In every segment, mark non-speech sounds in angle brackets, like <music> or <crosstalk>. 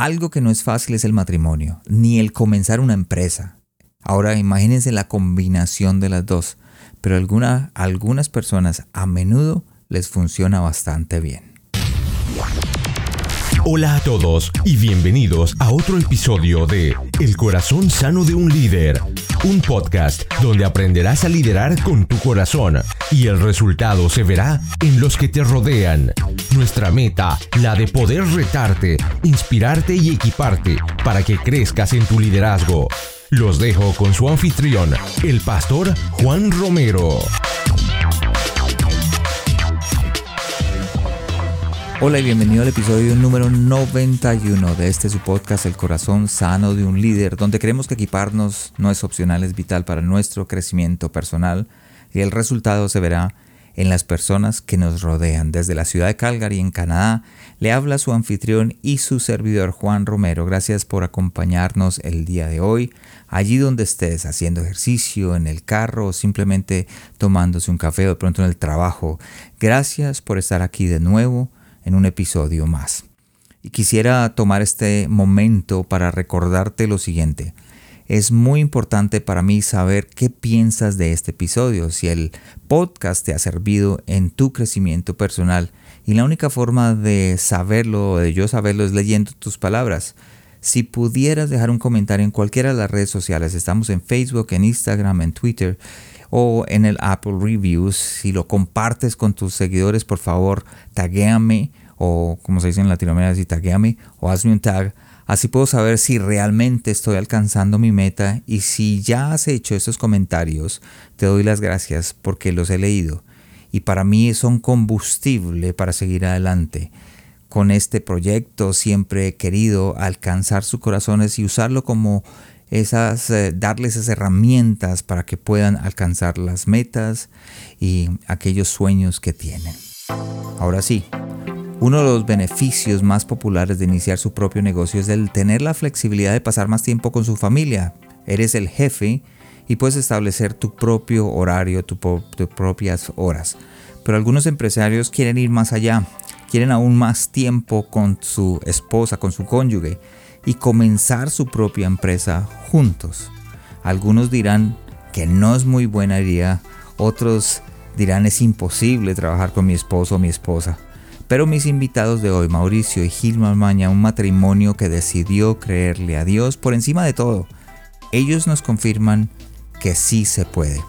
Algo que no es fácil es el matrimonio, ni el comenzar una empresa. Ahora imagínense la combinación de las dos, pero alguna, algunas personas a menudo les funciona bastante bien. Hola a todos y bienvenidos a otro episodio de El corazón sano de un líder, un podcast donde aprenderás a liderar con tu corazón y el resultado se verá en los que te rodean. Nuestra meta, la de poder retarte, inspirarte y equiparte para que crezcas en tu liderazgo. Los dejo con su anfitrión, el pastor Juan Romero. Hola y bienvenido al episodio número 91 de este su podcast El corazón sano de un líder, donde creemos que equiparnos no es opcional, es vital para nuestro crecimiento personal y el resultado se verá en las personas que nos rodean. Desde la ciudad de Calgary, en Canadá, le habla su anfitrión y su servidor Juan Romero. Gracias por acompañarnos el día de hoy, allí donde estés, haciendo ejercicio, en el carro o simplemente tomándose un café o de pronto en el trabajo. Gracias por estar aquí de nuevo en un episodio más. Y quisiera tomar este momento para recordarte lo siguiente. Es muy importante para mí saber qué piensas de este episodio, si el podcast te ha servido en tu crecimiento personal. Y la única forma de saberlo, de yo saberlo, es leyendo tus palabras. Si pudieras dejar un comentario en cualquiera de las redes sociales, estamos en Facebook, en Instagram, en Twitter o en el Apple Reviews. Si lo compartes con tus seguidores, por favor, taguéame o como se dice en Latinoamérica, si taguéame o hazme un tag. Así puedo saber si realmente estoy alcanzando mi meta y si ya has hecho estos comentarios, te doy las gracias porque los he leído y para mí son combustible para seguir adelante. Con este proyecto siempre he querido alcanzar sus corazones y usarlo como esas, eh, darles esas herramientas para que puedan alcanzar las metas y aquellos sueños que tienen. Ahora sí, uno de los beneficios más populares de iniciar su propio negocio es el tener la flexibilidad de pasar más tiempo con su familia. Eres el jefe y puedes establecer tu propio horario, tus propias horas. Pero algunos empresarios quieren ir más allá, quieren aún más tiempo con su esposa, con su cónyuge y comenzar su propia empresa juntos. Algunos dirán que no es muy buena idea, otros dirán es imposible trabajar con mi esposo o mi esposa. Pero mis invitados de hoy, Mauricio y Gilma Maña, un matrimonio que decidió creerle a Dios por encima de todo, ellos nos confirman que sí se puede.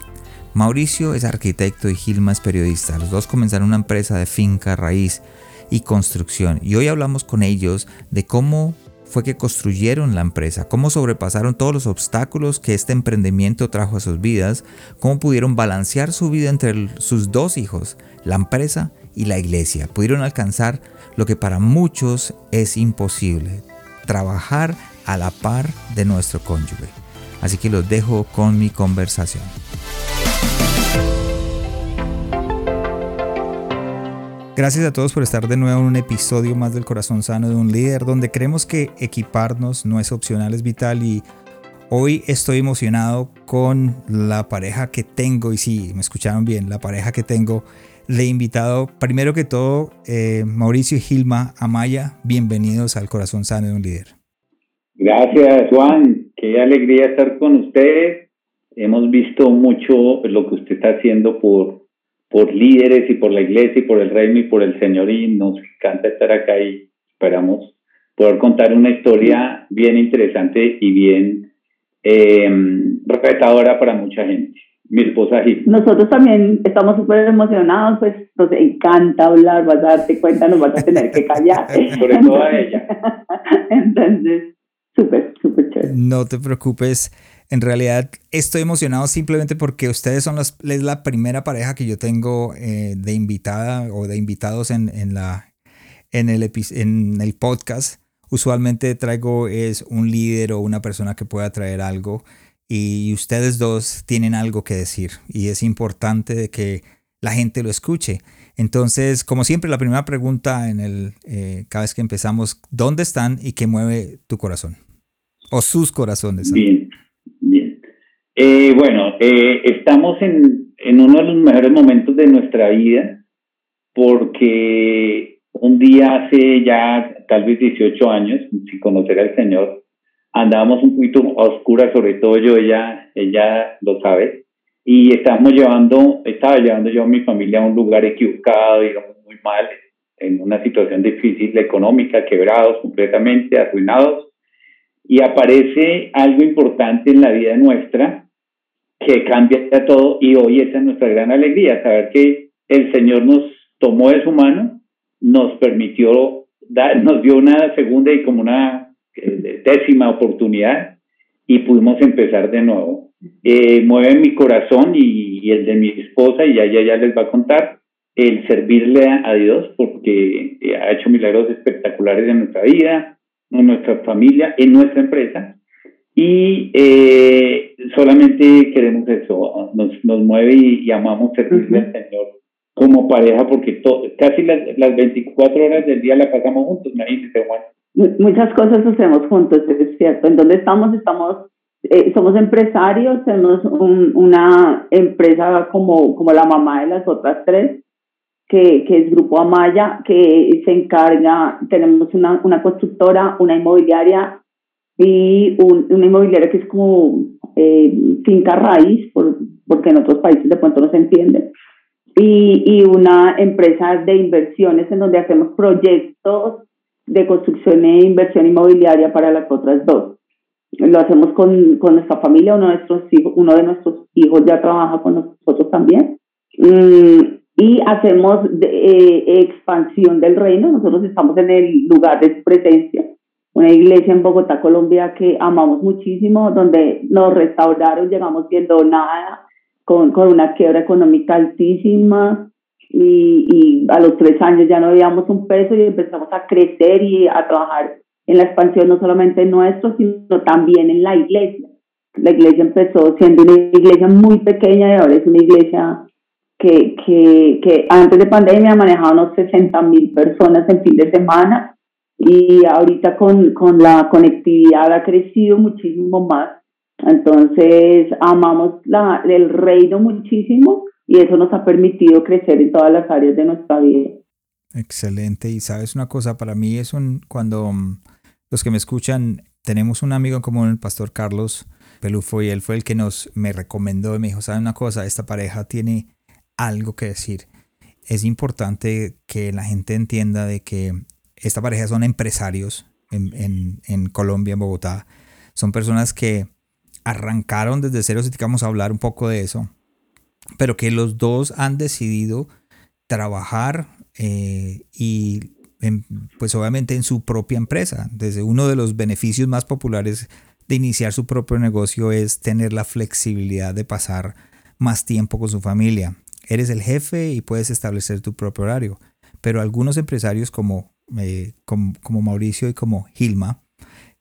Mauricio es arquitecto y Gilma es periodista. Los dos comenzaron una empresa de finca, raíz y construcción. Y hoy hablamos con ellos de cómo fue que construyeron la empresa, cómo sobrepasaron todos los obstáculos que este emprendimiento trajo a sus vidas, cómo pudieron balancear su vida entre sus dos hijos, la empresa y la iglesia. Pudieron alcanzar lo que para muchos es imposible, trabajar a la par de nuestro cónyuge. Así que los dejo con mi conversación. Gracias a todos por estar de nuevo en un episodio más del Corazón Sano de un Líder, donde creemos que equiparnos no es opcional, es vital y hoy estoy emocionado con la pareja que tengo, y sí, me escucharon bien, la pareja que tengo de invitado. Primero que todo, eh, Mauricio y Gilma Amaya, bienvenidos al Corazón Sano de un Líder. Gracias, Juan. Qué alegría estar con ustedes. Hemos visto mucho lo que usted está haciendo por por líderes y por la iglesia y por el reino y por el Señor y nos encanta estar acá y esperamos poder contar una historia bien interesante y bien eh, para mucha gente. Mi esposa Gil. Nosotros también estamos súper emocionados, pues nos encanta hablar, vas a darte cuenta, nos vas a tener que callar. <laughs> Sobre todo a ella. <laughs> Entonces, súper, súper chévere. No te preocupes en realidad estoy emocionado simplemente porque ustedes son las, es la primera pareja que yo tengo eh, de invitada o de invitados en, en, la, en, el en el podcast. Usualmente traigo es un líder o una persona que pueda traer algo y ustedes dos tienen algo que decir y es importante de que la gente lo escuche. Entonces, como siempre, la primera pregunta en el, eh, cada vez que empezamos, ¿dónde están y qué mueve tu corazón? O sus corazones. Bien. Eh, bueno, eh, estamos en, en, uno de los mejores momentos de nuestra vida porque un día hace ya tal vez 18 años, sin conocer al Señor, andábamos un poquito oscura, sobre todo yo, ella, ella lo sabe, y estábamos llevando, estaba llevando yo a mi familia a un lugar equivocado, digamos, muy mal, en una situación difícil económica, quebrados completamente, arruinados, y aparece algo importante en la vida nuestra que cambia todo y hoy esa es nuestra gran alegría, saber que el Señor nos tomó de su mano, nos permitió, dar, nos dio una segunda y como una décima oportunidad y pudimos empezar de nuevo. Eh, mueve mi corazón y, y, el de mi esposa y ya, ya, ya les va a contar el servirle a Dios porque eh, ha hecho milagros espectaculares en nuestra vida, en nuestra familia, en nuestra empresa. Y eh, solamente queremos eso, nos, nos mueve y, amamos servirle al Señor como pareja porque casi las, las 24 horas del día la pasamos juntos, imagínense Juan. Muchas cosas hacemos juntos, es cierto. ¿En dónde estamos? Estamos eh, somos empresarios, tenemos un, una empresa como, como la mamá de las otras tres, que, que es Grupo Amaya, que se encarga, tenemos una, una constructora, una inmobiliaria y un, una inmobiliaria que es como eh, finca raíz, por, porque en otros países de pronto no se entiende, y, y una empresa de inversiones en donde hacemos proyectos de construcción e inversión inmobiliaria para las otras dos. Lo hacemos con, con nuestra familia, uno de, nuestros hijos, uno de nuestros hijos ya trabaja con nosotros también. Mm, y hacemos eh, expansión del reino. Nosotros estamos en el lugar de presencia, una iglesia en Bogotá, Colombia, que amamos muchísimo, donde nos restauraron, llegamos viendo nada, con, con una quiebra económica altísima. Y, y a los tres años ya no veíamos un peso y empezamos a crecer y a trabajar en la expansión no solamente nuestro, sino también en la iglesia. La iglesia empezó siendo una iglesia muy pequeña y ahora es una iglesia que, que, que antes de pandemia manejaba unos 60 mil personas en fin de semana y ahorita con, con la conectividad ha crecido muchísimo más. Entonces amamos la, el reino muchísimo y eso nos ha permitido crecer en todas las áreas de nuestra vida. Excelente. Y sabes una cosa, para mí es un, cuando mm, los que me escuchan, tenemos un amigo en común, el pastor Carlos Pelufo, y él fue el que nos me recomendó y me dijo, ¿sabes una cosa? Esta pareja tiene algo que decir. Es importante que la gente entienda de que esta pareja son empresarios en, en, Colombia, en Bogotá. Son personas que arrancaron desde cero, si vamos a hablar un poco de eso, pero que los dos han decidido trabajar eh, y pues obviamente en su propia empresa. Desde uno de los beneficios más populares de iniciar su propio negocio es tener la flexibilidad de pasar más tiempo con su familia. Eres el jefe y puedes establecer tu propio horario. Pero algunos empresarios como, eh, como, como Mauricio y como Gilma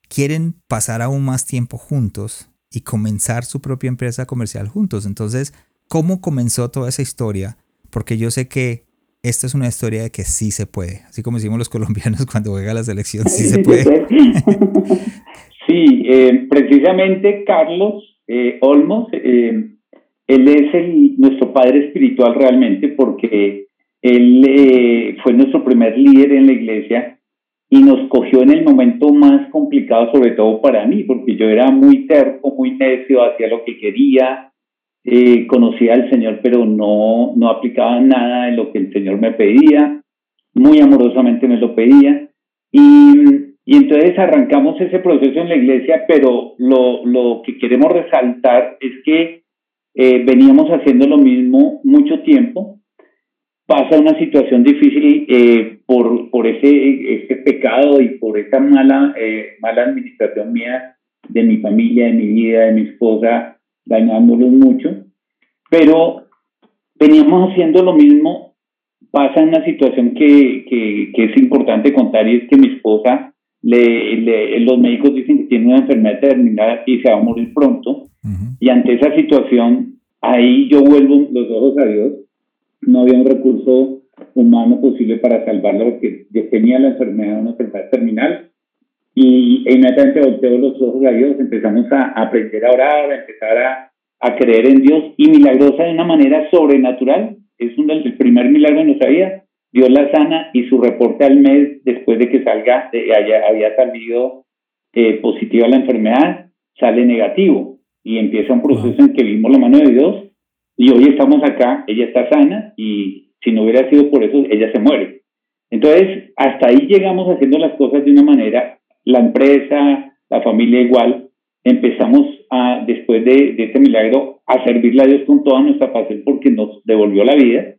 quieren pasar aún más tiempo juntos y comenzar su propia empresa comercial juntos. Entonces, ¿cómo comenzó toda esa historia? Porque yo sé que esta es una historia de que sí se puede. Así como decimos los <laughs> colombianos cuando juega la selección, sí se puede. <laughs> sí, eh, precisamente Carlos eh, Olmos, eh, él es nuestro padre espiritual realmente porque él fue nuestro primer líder en la iglesia y nos cogió en el momento más complicado, sobre todo para mí, porque yo era muy terco, muy necio, hacía lo que quería, eh, conocía al Señor, pero no, no aplicaba nada de lo que el Señor me pedía, muy amorosamente me lo pedía. Y, y entonces arrancamos ese proceso en la iglesia, pero lo, lo que queremos resaltar es que eh, veníamos haciendo lo mismo mucho tiempo. Pasa una situación difícil eh, por, por ese, ese pecado y por esa mala, mala administración mía de mi familia, de mi vida, de mi esposa, dañándolos mucho, pero veníamos haciendo lo mismo. Pasa una situación que, que, que, es importante contar y es que mi esposa, le, los médicos dicen que tiene una enfermedad terminal y se va a morir pronto. Y ante esa situación, ahí yo vuelvo los ojos a Dios. No había un recurso humano posible para salvarla porque yo tenía la enfermedad, una enfermedad terminal. Y inmediatamente volteo los ojos a Dios, empezamos a aprender a orar, a empezar a, a creer en Dios y milagrosa de una manera sobrenatural. Es un, el primer milagro de nuestra vida. Dios la sana y su reporte al mes después de que salga, de, haya, había salido eh, positiva la enfermedad, sale negativo y empieza un proceso en que vimos la mano de Dios y hoy estamos acá, ella está sana y si no hubiera sido por eso, ella se muere. Entonces, hasta ahí llegamos haciendo las cosas de una manera, la empresa, la familia igual, empezamos a, después de, de este milagro, a servirle a Dios con toda nuestra pasión porque nos devolvió la vida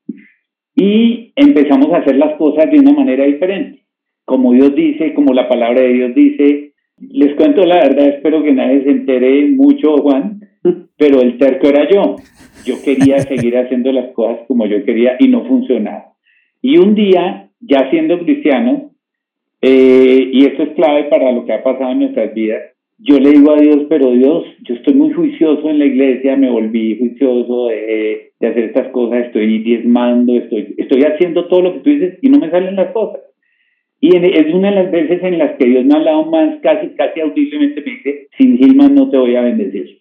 y empezamos a hacer las cosas de una manera diferente. Como Dios dice, como la palabra de Dios dice, les cuento la verdad, espero que nadie se entere mucho, Juan, <laughs> pero el terco era yo. Yo quería seguir haciendo las cosas como yo quería y no funcionaba. Y un día, ya siendo cristiano, eh, y esto es clave para lo que ha pasado en nuestras vidas, yo le digo a Dios, pero Dios, yo estoy muy juicioso en la iglesia, me volví juicioso de, de hacer estas cosas, estoy diezmando, estoy, estoy haciendo todo lo que tú dices y no me salen las cosas. Y es una de las veces en las que Dios me ha hablado más, casi, casi audiblemente, me dice, sin Gilman no te voy a bendecir.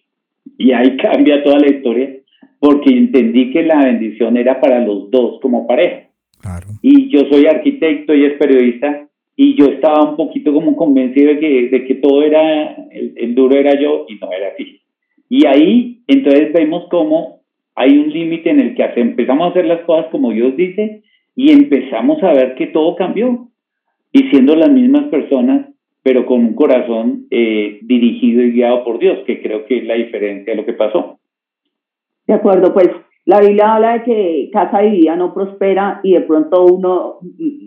Y ahí <laughs> cambia toda la historia, porque entendí que la bendición era para los dos como pareja. Y yo soy arquitecto y es periodista, y yo estaba un poquito como convencido de que, de que todo era, el, duro era yo y no era así. Y ahí entonces vemos cómo hay un límite en el que empezamos a hacer las cosas como Dios dice y empezamos a ver que todo cambió. Y siendo las mismas personas, pero con un corazón eh, dirigido y guiado por Dios, que creo que es la diferencia de lo que pasó. De acuerdo, pues la Biblia habla de que casa y vida no prospera y de pronto uno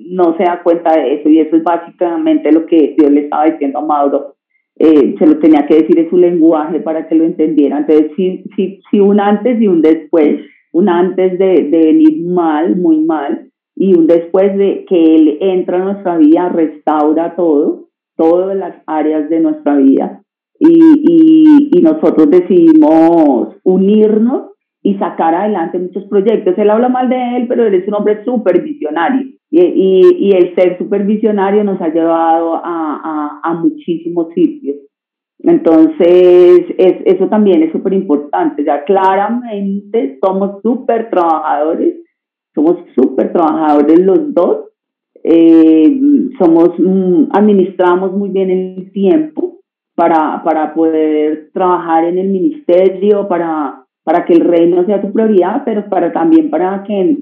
no se da cuenta de eso y eso es básicamente lo que Dios le estaba diciendo a Mauro. Eh, se lo tenía que decir en su lenguaje para que lo entendiera. Entonces, si, si, si un antes y un después, un antes de, de venir mal, muy mal, y un después de que Él entra en nuestra vida, restaura todo, todas las áreas de nuestra vida, y, y, y nosotros decidimos unirnos y sacar adelante muchos proyectos. Él habla mal de él, pero él es un hombre súper visionario. Y, y, y, el ser supervisionario nos ha llevado a, a, a muchísimos sitios. Entonces, es, eso también es súper importante. Ya claramente somos súper trabajadores, somos súper trabajadores los dos. Eh, somos, mm, administramos muy bien el tiempo para, para poder trabajar en el ministerio, para para que el reino sea tu prioridad, pero para también para que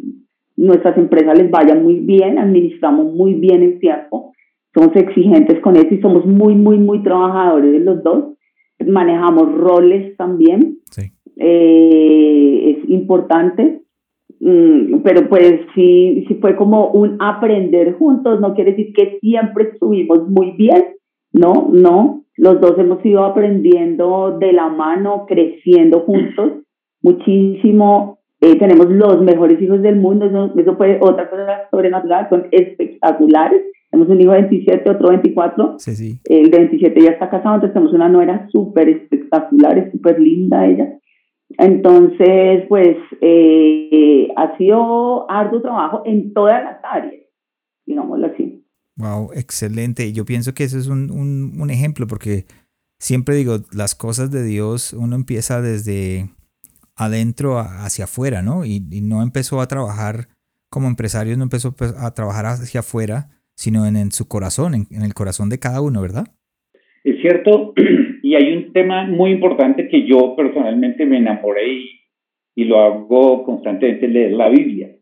nuestras empresas les vaya muy bien, administramos muy bien el tiempo, somos exigentes con eso y somos muy, muy, muy trabajadores los dos, manejamos roles también, eh, es importante, mm, pero pues sí, sí fue como un aprender juntos, no quiere decir que siempre estuvimos muy bien, no, no, los dos hemos ido aprendiendo de la mano, creciendo juntos muchísimo. Eh, tenemos los mejores hijos del mundo, eso, eso fue otra cosa sobrenatural, son espectaculares. Tenemos un hijo de 27, otro 24. Sí, sí. El de 27 ya está casado, entonces tenemos una nuera súper espectacular, es súper linda ella. Entonces, pues eh, ha sido arduo trabajo en todas las áreas, digámoslo así. Wow, excelente. Yo pienso que ese es un, un, un ejemplo porque siempre digo, las cosas de Dios, uno empieza desde adentro hacia afuera, ¿no? Y, no empezó a trabajar como empresario, no empezó pues, a trabajar hacia afuera, sino en, su corazón, en, el corazón de cada uno, ¿verdad? Es cierto, <clears throat> y hay un tema muy importante que yo personalmente me enamoré y, lo hago constantemente, leer la Biblia.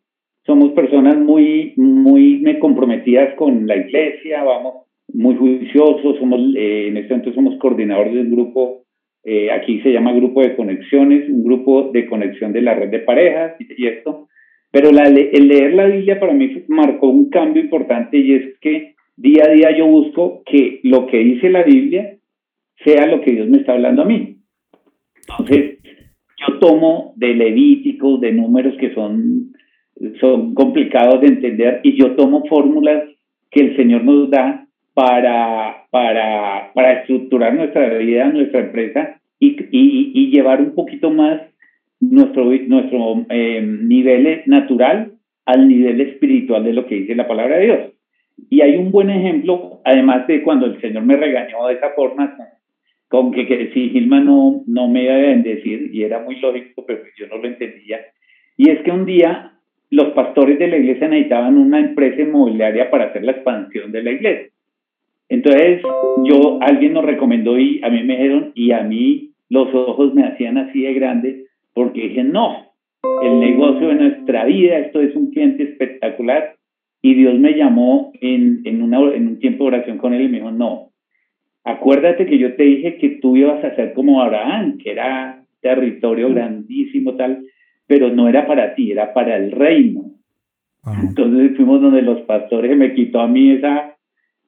Somos personas muy, muy comprometidas con la iglesia, vamos, muy juiciosos, somos, eh, en este momento somos coordinadores de un grupo eh, aquí se llama grupo de conexiones, un grupo de conexión de la red de parejas y, esto. Pero el leer la Biblia para mí marcó un cambio importante y es que día a día yo busco que lo que dice la Biblia sea lo que Dios me está hablando a mí. Entonces, yo tomo de Levíticos, de números que son, son complicados de entender y yo tomo fórmulas que el Señor nos da para, para, para estructurar nuestra vida, nuestra empresa y, y, y llevar un poquito más nuestro, nuestro eh, nivel natural al nivel espiritual de lo que dice la palabra de Dios. Y hay un buen ejemplo, además de cuando el Señor me regañó de esa forma, con que, que si Gilma no, no me iba a bendecir, y era muy lógico, pero yo no lo entendía. Y es que un día los pastores de la iglesia necesitaban una empresa inmobiliaria para hacer la expansión de la iglesia. Entonces, yo, alguien nos recomendó y a mí me dijeron, y a mí los ojos me hacían así de grande, porque dije, no, el negocio de nuestra vida, esto es un cliente espectacular. Y Dios me llamó en, en, una, en un tiempo de oración con él y me dijo, no, acuérdate que yo te dije que tú ibas a ser como Abraham, que era territorio grandísimo, tal, pero no era para ti, era para el reino. Entonces fuimos donde los pastores me quitó a mí esa,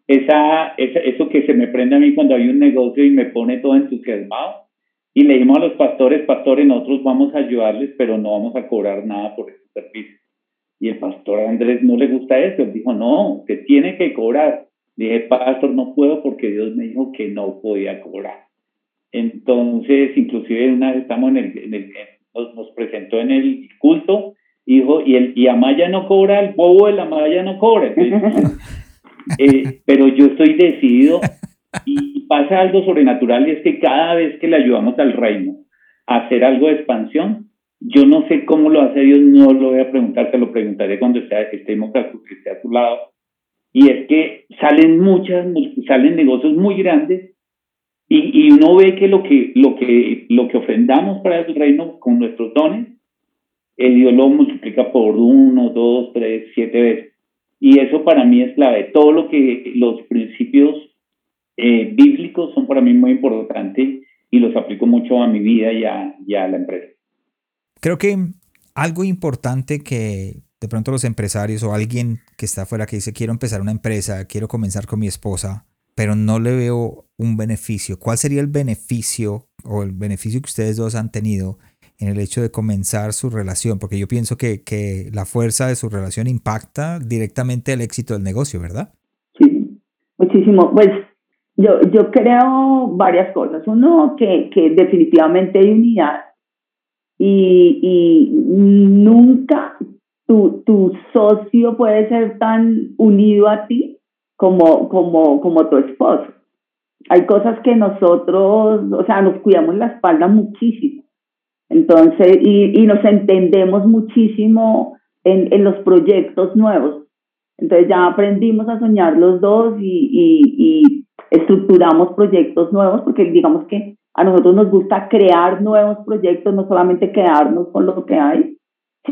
esa, esa, eso que se me prende a mí cuando hay un negocio y me pone todo entusiasmado. Y le dijimos a los pastores, pastores, nosotros vamos a ayudarles, pero no vamos a cobrar nada por ese servicio. Y el pastor Andrés no le gusta eso. Dijo, no, usted tiene que cobrar. Dije, pastor, no puedo porque Dios me dijo que no podía cobrar. Entonces, inclusive una vez estamos en el, nos, presentó en el culto, dijo, y, el, y Amaya no cobra, el bobo de la Amaya no cobra. <laughs> Eh, pero yo estoy decidido y pasa algo sobrenatural y es que cada vez que le ayudamos al reino a hacer algo de expansión, yo no sé cómo lo hace Dios, no lo voy a preguntar, te lo preguntaré cuando estemos a, esté a tu lado y es que salen muchas, salen negocios muy grandes y, y, uno ve que lo que, lo que lo que ofrendamos para el reino con nuestros dones, el Dios lo multiplica por uno, dos, tres, siete veces. Y eso para mí es clave. Todo lo que los principios eh, bíblicos son para mí muy importantes y los aplico mucho a mi vida y a, y a la empresa. Creo que algo importante que de pronto los empresarios o alguien que está afuera que dice quiero empezar una empresa, quiero comenzar con mi esposa, pero no le veo un beneficio. ¿Cuál sería el beneficio o el beneficio que ustedes dos han tenido en el hecho de comenzar su relación? Porque yo pienso que, que la fuerza de su relación impacta directamente el éxito del negocio, ¿verdad? Sí, muchísimo. Pues yo, yo creo varias cosas. Uno, que, que definitivamente hay unidad y, y nunca tu, tu socio puede ser tan unido a ti como, como, como tu esposo. Hay cosas que nosotros, o sea, nos cuidamos la espalda muchísimo. Entonces, y, y nos entendemos muchísimo en, en, los proyectos nuevos. Entonces ya aprendimos a soñar los dos y, y, y estructuramos proyectos nuevos porque digamos que a nosotros nos gusta crear nuevos proyectos, no solamente quedarnos con lo que hay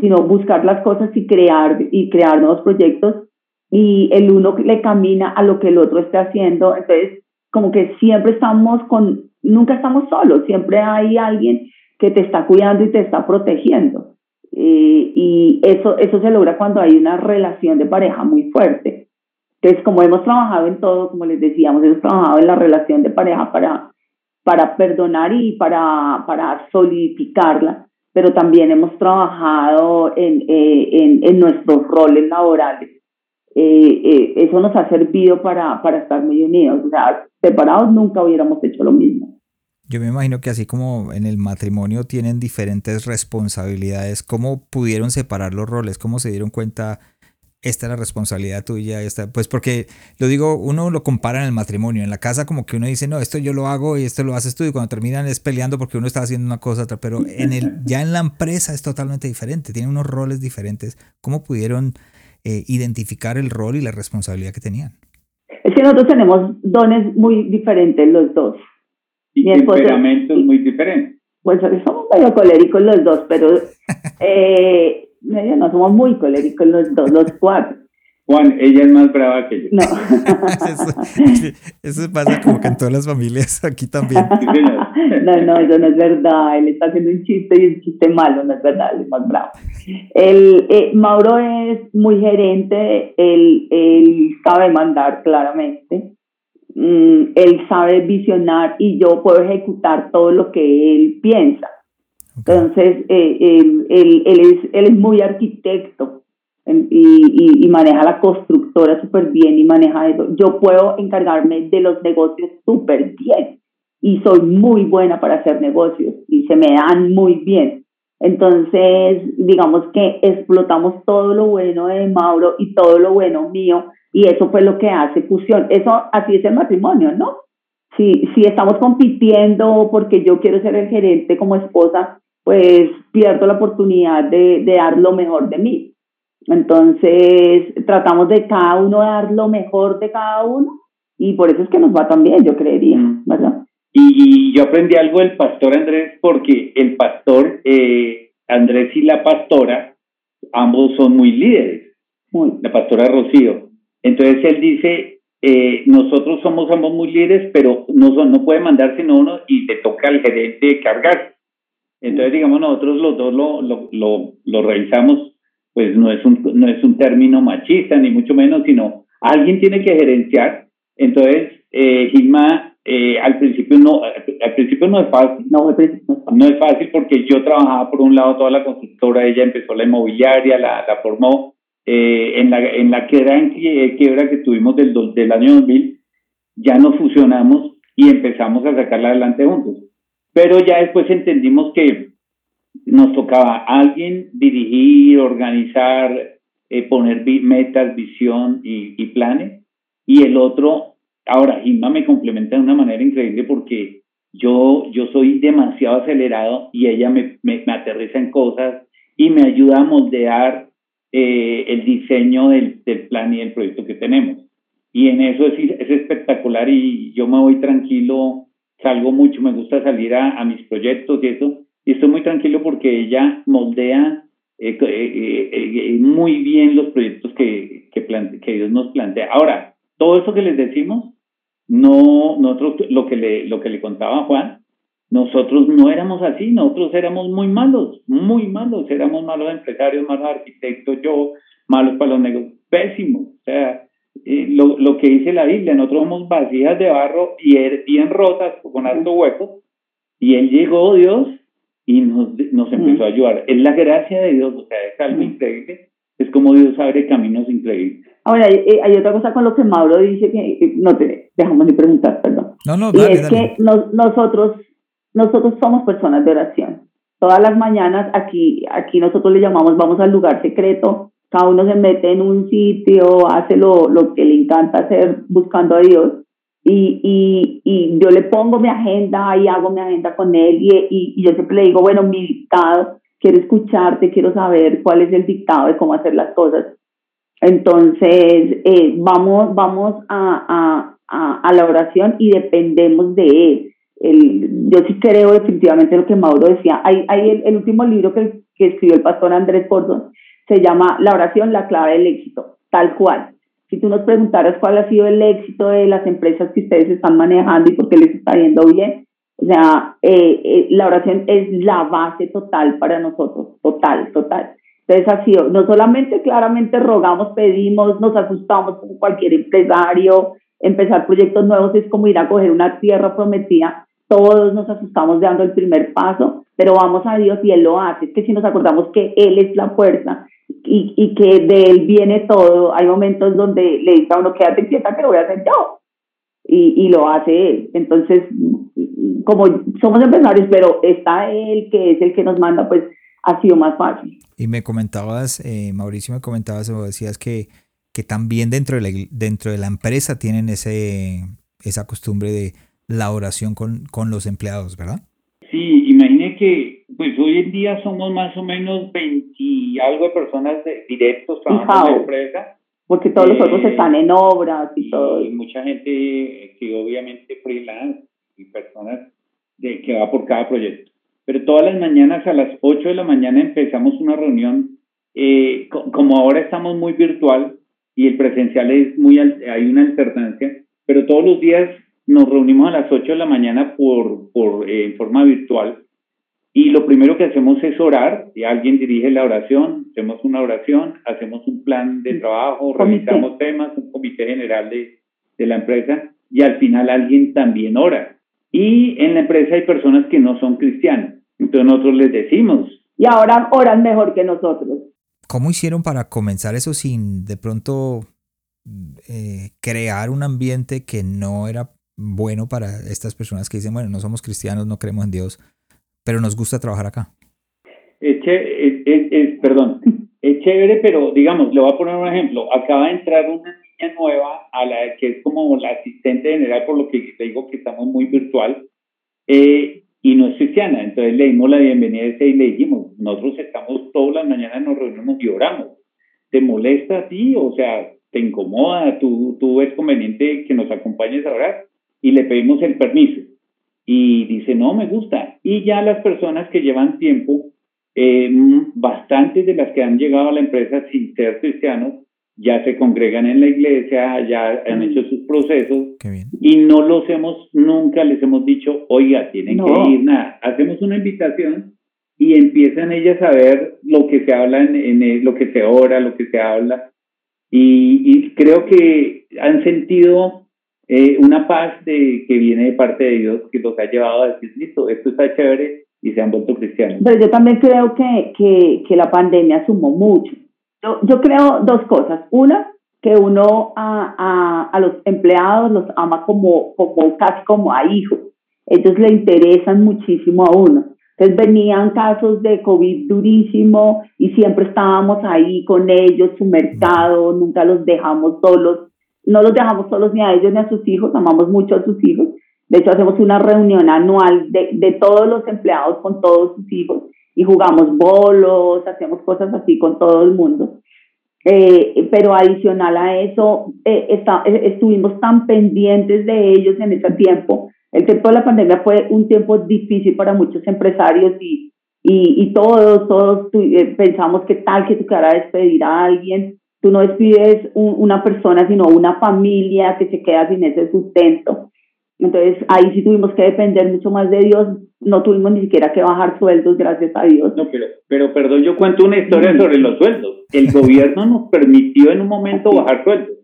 sino buscar las cosas y crear, y crear nuevos proyectos y el uno le camina a lo que el otro está haciendo. Entonces, como que siempre estamos con, nunca estamos solos, siempre hay alguien que te está cuidando y te está protegiendo. Eh, y eso, eso se logra cuando hay una relación de pareja muy fuerte. Entonces, como hemos trabajado en todo, como les decíamos, hemos trabajado en la relación de pareja para, para perdonar y para, para solidificarla pero también hemos trabajado en, eh, en, en nuestros roles laborales. Eh, eh, eso nos ha servido para, para estar muy unidos. O sea, separados nunca hubiéramos hecho lo mismo. Yo me imagino que así como en el matrimonio tienen diferentes responsabilidades, ¿cómo pudieron separar los roles? ¿Cómo se dieron cuenta esta es la responsabilidad tuya, esta, pues porque lo digo, uno lo compara en el matrimonio, en la casa como que uno dice, no, esto yo lo hago y esto lo haces tú y cuando terminan es peleando porque uno está haciendo una cosa otra, pero en el, <laughs> ya en la empresa es totalmente diferente, tiene unos roles diferentes. ¿Cómo pudieron eh, identificar el rol y la responsabilidad que tenían? Es que nosotros tenemos dones muy diferentes los dos. Y temperamentos muy diferentes. Pues somos medio coléricos los dos, pero <laughs> eh, no somos muy coléricos los dos, los cuatro. Juan, ella es más brava que yo. No. <laughs> eso, pasa como que en todas las familias, aquí también. <laughs> no, no, eso no es verdad. Él está haciendo un chiste y un chiste malo, no es verdad, él es más bravo. El, eh, Mauro es muy gerente, él, él sabe mandar claramente, mm, él sabe visionar y yo puedo ejecutar todo lo que él piensa. Entonces, eh, él, él, es, él es muy arquitecto y, y, maneja la constructora súper bien y maneja eso. Yo puedo encargarme de los negocios súper bien y soy muy buena para hacer negocios y se me dan muy bien. Entonces, digamos que explotamos todo lo bueno de Mauro y todo lo bueno mío y eso fue lo que hace fusión. Eso así es el matrimonio, ¿no? Si, si estamos compitiendo porque yo quiero ser el gerente como esposa, pues pierdo la oportunidad de, de dar lo mejor de mí. Entonces, tratamos de cada uno dar lo mejor de cada uno y por eso es que nos va tan bien, yo creería, mm. ¿verdad? Y, yo aprendí algo del pastor Andrés porque el pastor eh, Andrés y la pastora, ambos son muy líderes, la pastora Rocío. Entonces él dice, eh, nosotros somos ambos muy líderes, pero no, son, no puede mandar sino uno y le toca al gerente cargar. Entonces, digamos, nosotros los dos lo, lo, lo, lo revisamos, pues no es, un, no es un término machista, ni mucho menos, sino alguien tiene que gerenciar. Entonces, eh, Gilma, eh, al principio no al principio no es fácil. No, no es fácil porque yo trabajaba por un lado toda la constructora, ella empezó la inmobiliaria, la, la formó. Eh, en, la, en la quiebra que tuvimos del, del año 2000, ya nos fusionamos y empezamos a sacarla adelante juntos. Pero ya después entendimos que nos tocaba alguien dirigir, organizar, eh, poner metas, visión y, y, planes, y el otro, ahora, Inma me complementa de una manera increíble porque yo, yo soy demasiado acelerado y ella me, me, aterriza en cosas y me ayuda a moldear eh, el diseño del, del, plan y el proyecto que tenemos. Y en eso es, es espectacular y yo me voy tranquilo salgo mucho, me gusta salir a, mis proyectos y eso, y estoy muy tranquilo porque ella moldea eh, eh, muy bien los proyectos que, que, que Dios nos plantea. Ahora, todo eso que les decimos, no, nosotros, lo que le, lo que le contaba Juan, nosotros no éramos así, nosotros éramos muy malos, muy malos, éramos malos empresarios, malos arquitectos, yo, malos para los negocios, pésimos, o sea, eh, lo, lo, que dice la Biblia, nosotros somos vasijas de barro y er, bien rotas, con alto hueco, y Él llegó, Dios, y nos, nos empezó a ayudar. Es la gracia de Dios, o sea, es algo increíble, es como Dios abre caminos increíbles. Ahora, hay, eh, hay, otra cosa con lo que Mauro dice que no te dejamos ni preguntar, perdón. No, no, y es que nosotros, nosotros somos personas de oración. Todas las mañanas aquí, aquí nosotros le llamamos, vamos al lugar secreto, cada uno se mete en un sitio, hace lo, lo que le encanta hacer buscando a Dios. Y, y, y, yo le pongo mi agenda y hago mi agenda con él y, y, yo siempre le digo, bueno, mi dictado, quiero escucharte, quiero saber cuál es el dictado de cómo hacer las cosas. Entonces, eh, vamos, vamos a, a, a, la oración y dependemos de él. El, yo sí creo definitivamente lo que Mauro decía. Hay, hay el, el último libro que, que escribió el pastor Andrés Gordon, se llama La oración, la clave del éxito, tal cual. Si tú nos preguntaras cuál ha sido el éxito de las empresas que ustedes están manejando y por qué les está yendo bien, o sea, eh, eh, la oración es la base total para nosotros, total, total. Entonces ha sido, no solamente claramente rogamos, pedimos, nos asustamos como cualquier empresario, empezar proyectos nuevos es como ir a coger una tierra prometida, todos nos asustamos dando el primer paso, pero vamos a Dios y Él lo hace. Es que si nos acordamos que Él es la fuerza y, y que de Él viene todo, hay momentos donde le dice a uno, quédate quieta que lo voy a hacer yo. Y, y lo hace Él. Entonces, como somos empresarios, pero está Él, que es el que nos manda, pues ha sido más fácil. Y me comentabas, eh, Mauricio, me comentabas o decías que, que también dentro de, la, dentro de la empresa tienen ese, esa costumbre de la oración con, con los empleados, ¿verdad? Sí, imagine que pues hoy en día somos más o menos 20 y algo de personas de, directos trabajando en la empresa. Porque todos los otros eh, están en obras y, todo. Y mucha gente que obviamente freelance y personas de, que va por cada proyecto. Pero todas las mañanas a las 8 de la mañana empezamos una reunión, eh, como ahora estamos muy virtual y el presencial es muy, hay una alternancia, pero todos los días nos reunimos a las 8 de la mañana por, por eh, en forma virtual y lo primero que hacemos es orar, y alguien dirige la oración, hacemos una oración, hacemos un plan de trabajo, revisamos temas, un comité general de, de la empresa y al final alguien también ora. Y en la empresa hay personas que no son cristianas, entonces nosotros les decimos. Y ahora oran mejor que nosotros. ¿Cómo hicieron para comenzar eso sin de pronto eh, crear un ambiente que no era bueno para estas personas que dicen, bueno, no somos cristianos, no creemos en Dios, pero nos gusta trabajar acá. Es, es, perdón, es chévere, pero digamos, le voy a poner un ejemplo. Acaba de entrar una niña nueva a la que es como la asistente general, por lo que te digo que estamos muy virtual, eh, y no es cristiana. Entonces le dimos la bienvenida ese y le dijimos, nosotros estamos todas las mañanas, nos reunimos y oramos. ¿te molesta a ti? O sea, ¿te incomoda? ¿Tú, tú ves conveniente que nos acompañes a orar? Y le pedimos el permiso. Y dice, no, me gusta. Y ya las personas que llevan tiempo, eh, bastantes de las que han llegado a la empresa sin ser cristianos, ya se congregan en la iglesia, ya han hecho sus procesos y no los hemos, nunca les hemos dicho, oiga, tienen que ir, nada, hacemos una invitación y empiezan ellas a ver lo que se habla, en, lo que se ora, lo que se habla. Y, creo que han sentido eh, una paz de, que viene de parte de Dios que los ha llevado a decir, listo, esto está chévere y se han vuelto cristianos. Pero yo también creo que, que, que la pandemia sumó mucho yo, yo creo dos cosas. Una, que uno a, a, a, los empleados los ama como, como casi como a hijos. Ellos le interesan muchísimo a uno. Entonces venían casos de COVID durísimo y siempre estábamos ahí con ellos, su mercado, nunca los dejamos solos. No los dejamos solos ni a ellos ni a sus hijos, amamos mucho a sus hijos. De hecho, hacemos una reunión anual de, de todos los empleados con todos sus hijos y jugamos bolos, hacemos cosas así con todo el mundo. Eh, pero adicional a eso, eh, está, eh, estuvimos tan pendientes de ellos en ese tiempo. El tiempo de la pandemia fue un tiempo difícil para muchos empresarios y, y, y todos, todos pensamos que tal que quieras despedir a alguien, tú no despides una persona, sino una familia que se queda sin ese sustento. Entonces ahí sí tuvimos que depender mucho más de Dios, no tuvimos ni siquiera que bajar sueldos, gracias a Dios. No, pero, pero perdón, yo cuento una historia sobre los sueldos. El <laughs> gobierno nos permitió en un momento bajar sueldos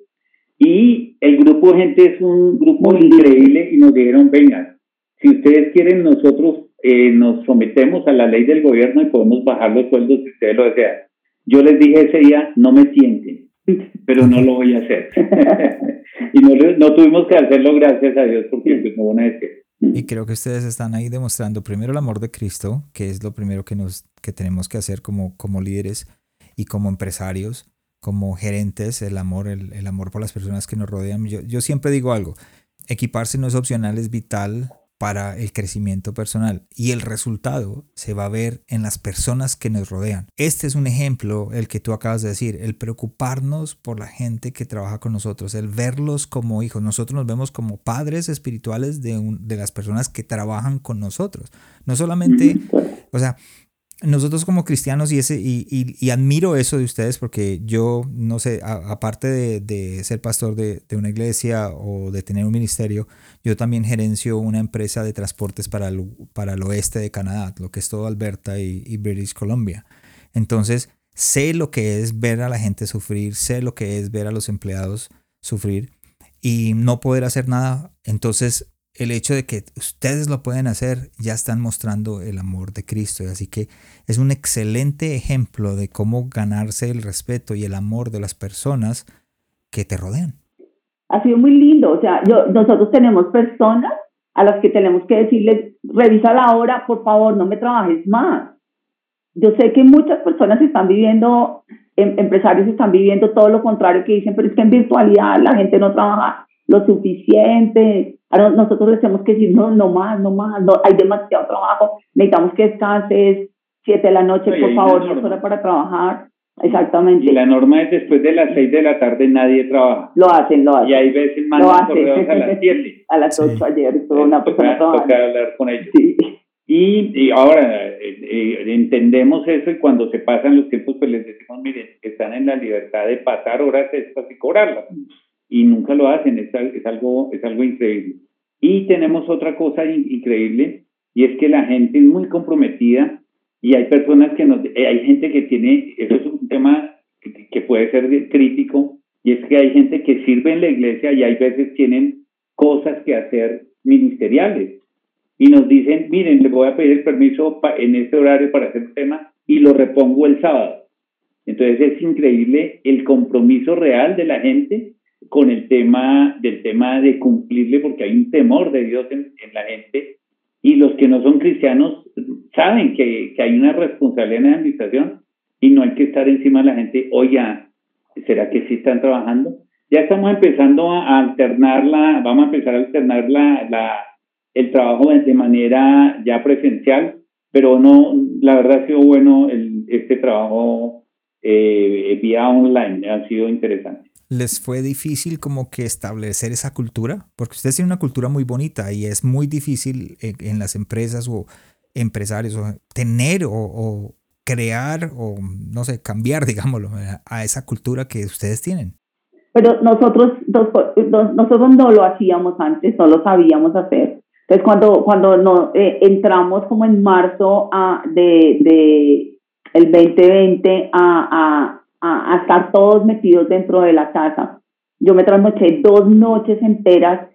y el grupo de gente es un grupo increíble y nos dijeron, venga, si ustedes quieren nosotros eh, nos sometemos a la ley del gobierno y podemos bajar los sueldos si ustedes lo desean. Yo les dije ese día, no me sienten, pero no lo voy a hacer. <laughs> y no, no, tuvimos que hacerlo gracias a Dios porque pues, no van a decir. Y creo que ustedes están ahí demostrando primero el amor de Cristo, que es lo primero que, nos, que tenemos que hacer como, como líderes y como empresarios, como gerentes, el amor, el, el amor por las personas que nos rodean. Yo, yo siempre digo algo, equiparse no es opcional, es vital para el crecimiento personal y el resultado se va a ver en las personas que nos rodean. Este es un ejemplo, el que tú acabas de decir, el preocuparnos por la gente que trabaja con nosotros, el verlos como hijos. Nosotros nos vemos como padres espirituales de, de las personas que trabajan con nosotros. No solamente, o sea, nosotros como cristianos y, ese, y, y, admiro eso de ustedes porque yo, no sé, aparte de, de, ser pastor de, de, una iglesia o de tener un ministerio, yo también gerencio una empresa de transportes para el, para el oeste de Canadá, lo que es todo Alberta y, y British Columbia. Entonces, sé lo que es ver a la gente sufrir, sé lo que es ver a los empleados sufrir y no poder hacer nada. Entonces, el hecho de que ustedes lo pueden hacer, ya están mostrando el amor de Cristo. Así que es un excelente ejemplo de cómo ganarse el respeto y el amor de las personas que te rodean. Ha sido muy lindo. O sea, yo, nosotros tenemos personas a las que tenemos que decirles, revisa la hora, por favor, no me trabajes más. Yo sé que muchas personas están viviendo, em, empresarios están viviendo todo lo contrario que dicen, pero es que en virtualidad la gente no trabaja lo suficiente, Ahora nosotros les tenemos que decir, no, no más, no más, no, hay demasiado trabajo, necesitamos que descanses, siete de la noche, por favor, no es hora para trabajar. Exactamente. Y la norma es después de las seis de la tarde nadie trabaja. Lo hacen, lo hacen. Y hay veces mandan correos a las siete. <laughs> a las ocho ayer estuvo una persona trabajando. hablar con ellos. Sí. Y, y, ahora eh, eh, entendemos eso y cuando se pasan los tiempos pues les decimos, miren, están en la libertad de pasar horas estas y cobrarlas y nunca lo hacen, es, es, algo, es algo increíble. Y tenemos otra cosa increíble y es que la gente es muy comprometida y hay personas que nos, eh, hay gente que tiene, eso es un tema que, que puede ser crítico y es que hay gente que sirve en la iglesia y hay veces tienen cosas que hacer ministeriales y nos dicen, miren, les voy a pedir el permiso en este horario para hacer un tema y lo repongo el sábado. Entonces es increíble el compromiso real de la gente con el tema del tema de cumplirle, porque hay un temor de Dios en, la gente, y los que no son cristianos saben que, que, hay una responsabilidad en la administración y no hay que estar encima de la gente, oye, ¿será que sí están trabajando? Ya estamos empezando a alternar la, vamos a empezar a alternar la, la, el trabajo de, manera ya presencial, pero no, la verdad ha sido bueno el, este trabajo eh, vía online. Han sido interesantes. ¿Les fue difícil como que establecer esa cultura? Porque ustedes tienen una cultura muy bonita y es muy difícil en, las empresas o empresarios o tener o, crear o, no sé, cambiar, <laughs> digámoslo, a esa cultura que ustedes tienen. Pero nosotros, nosotros no lo hacíamos antes, no lo sabíamos hacer. Entonces, cuando, cuando no, eh, entramos como en marzo a, de, de el 2020 a, a, a, estar todos metidos dentro de la casa, yo me trasnoché dos noches enteras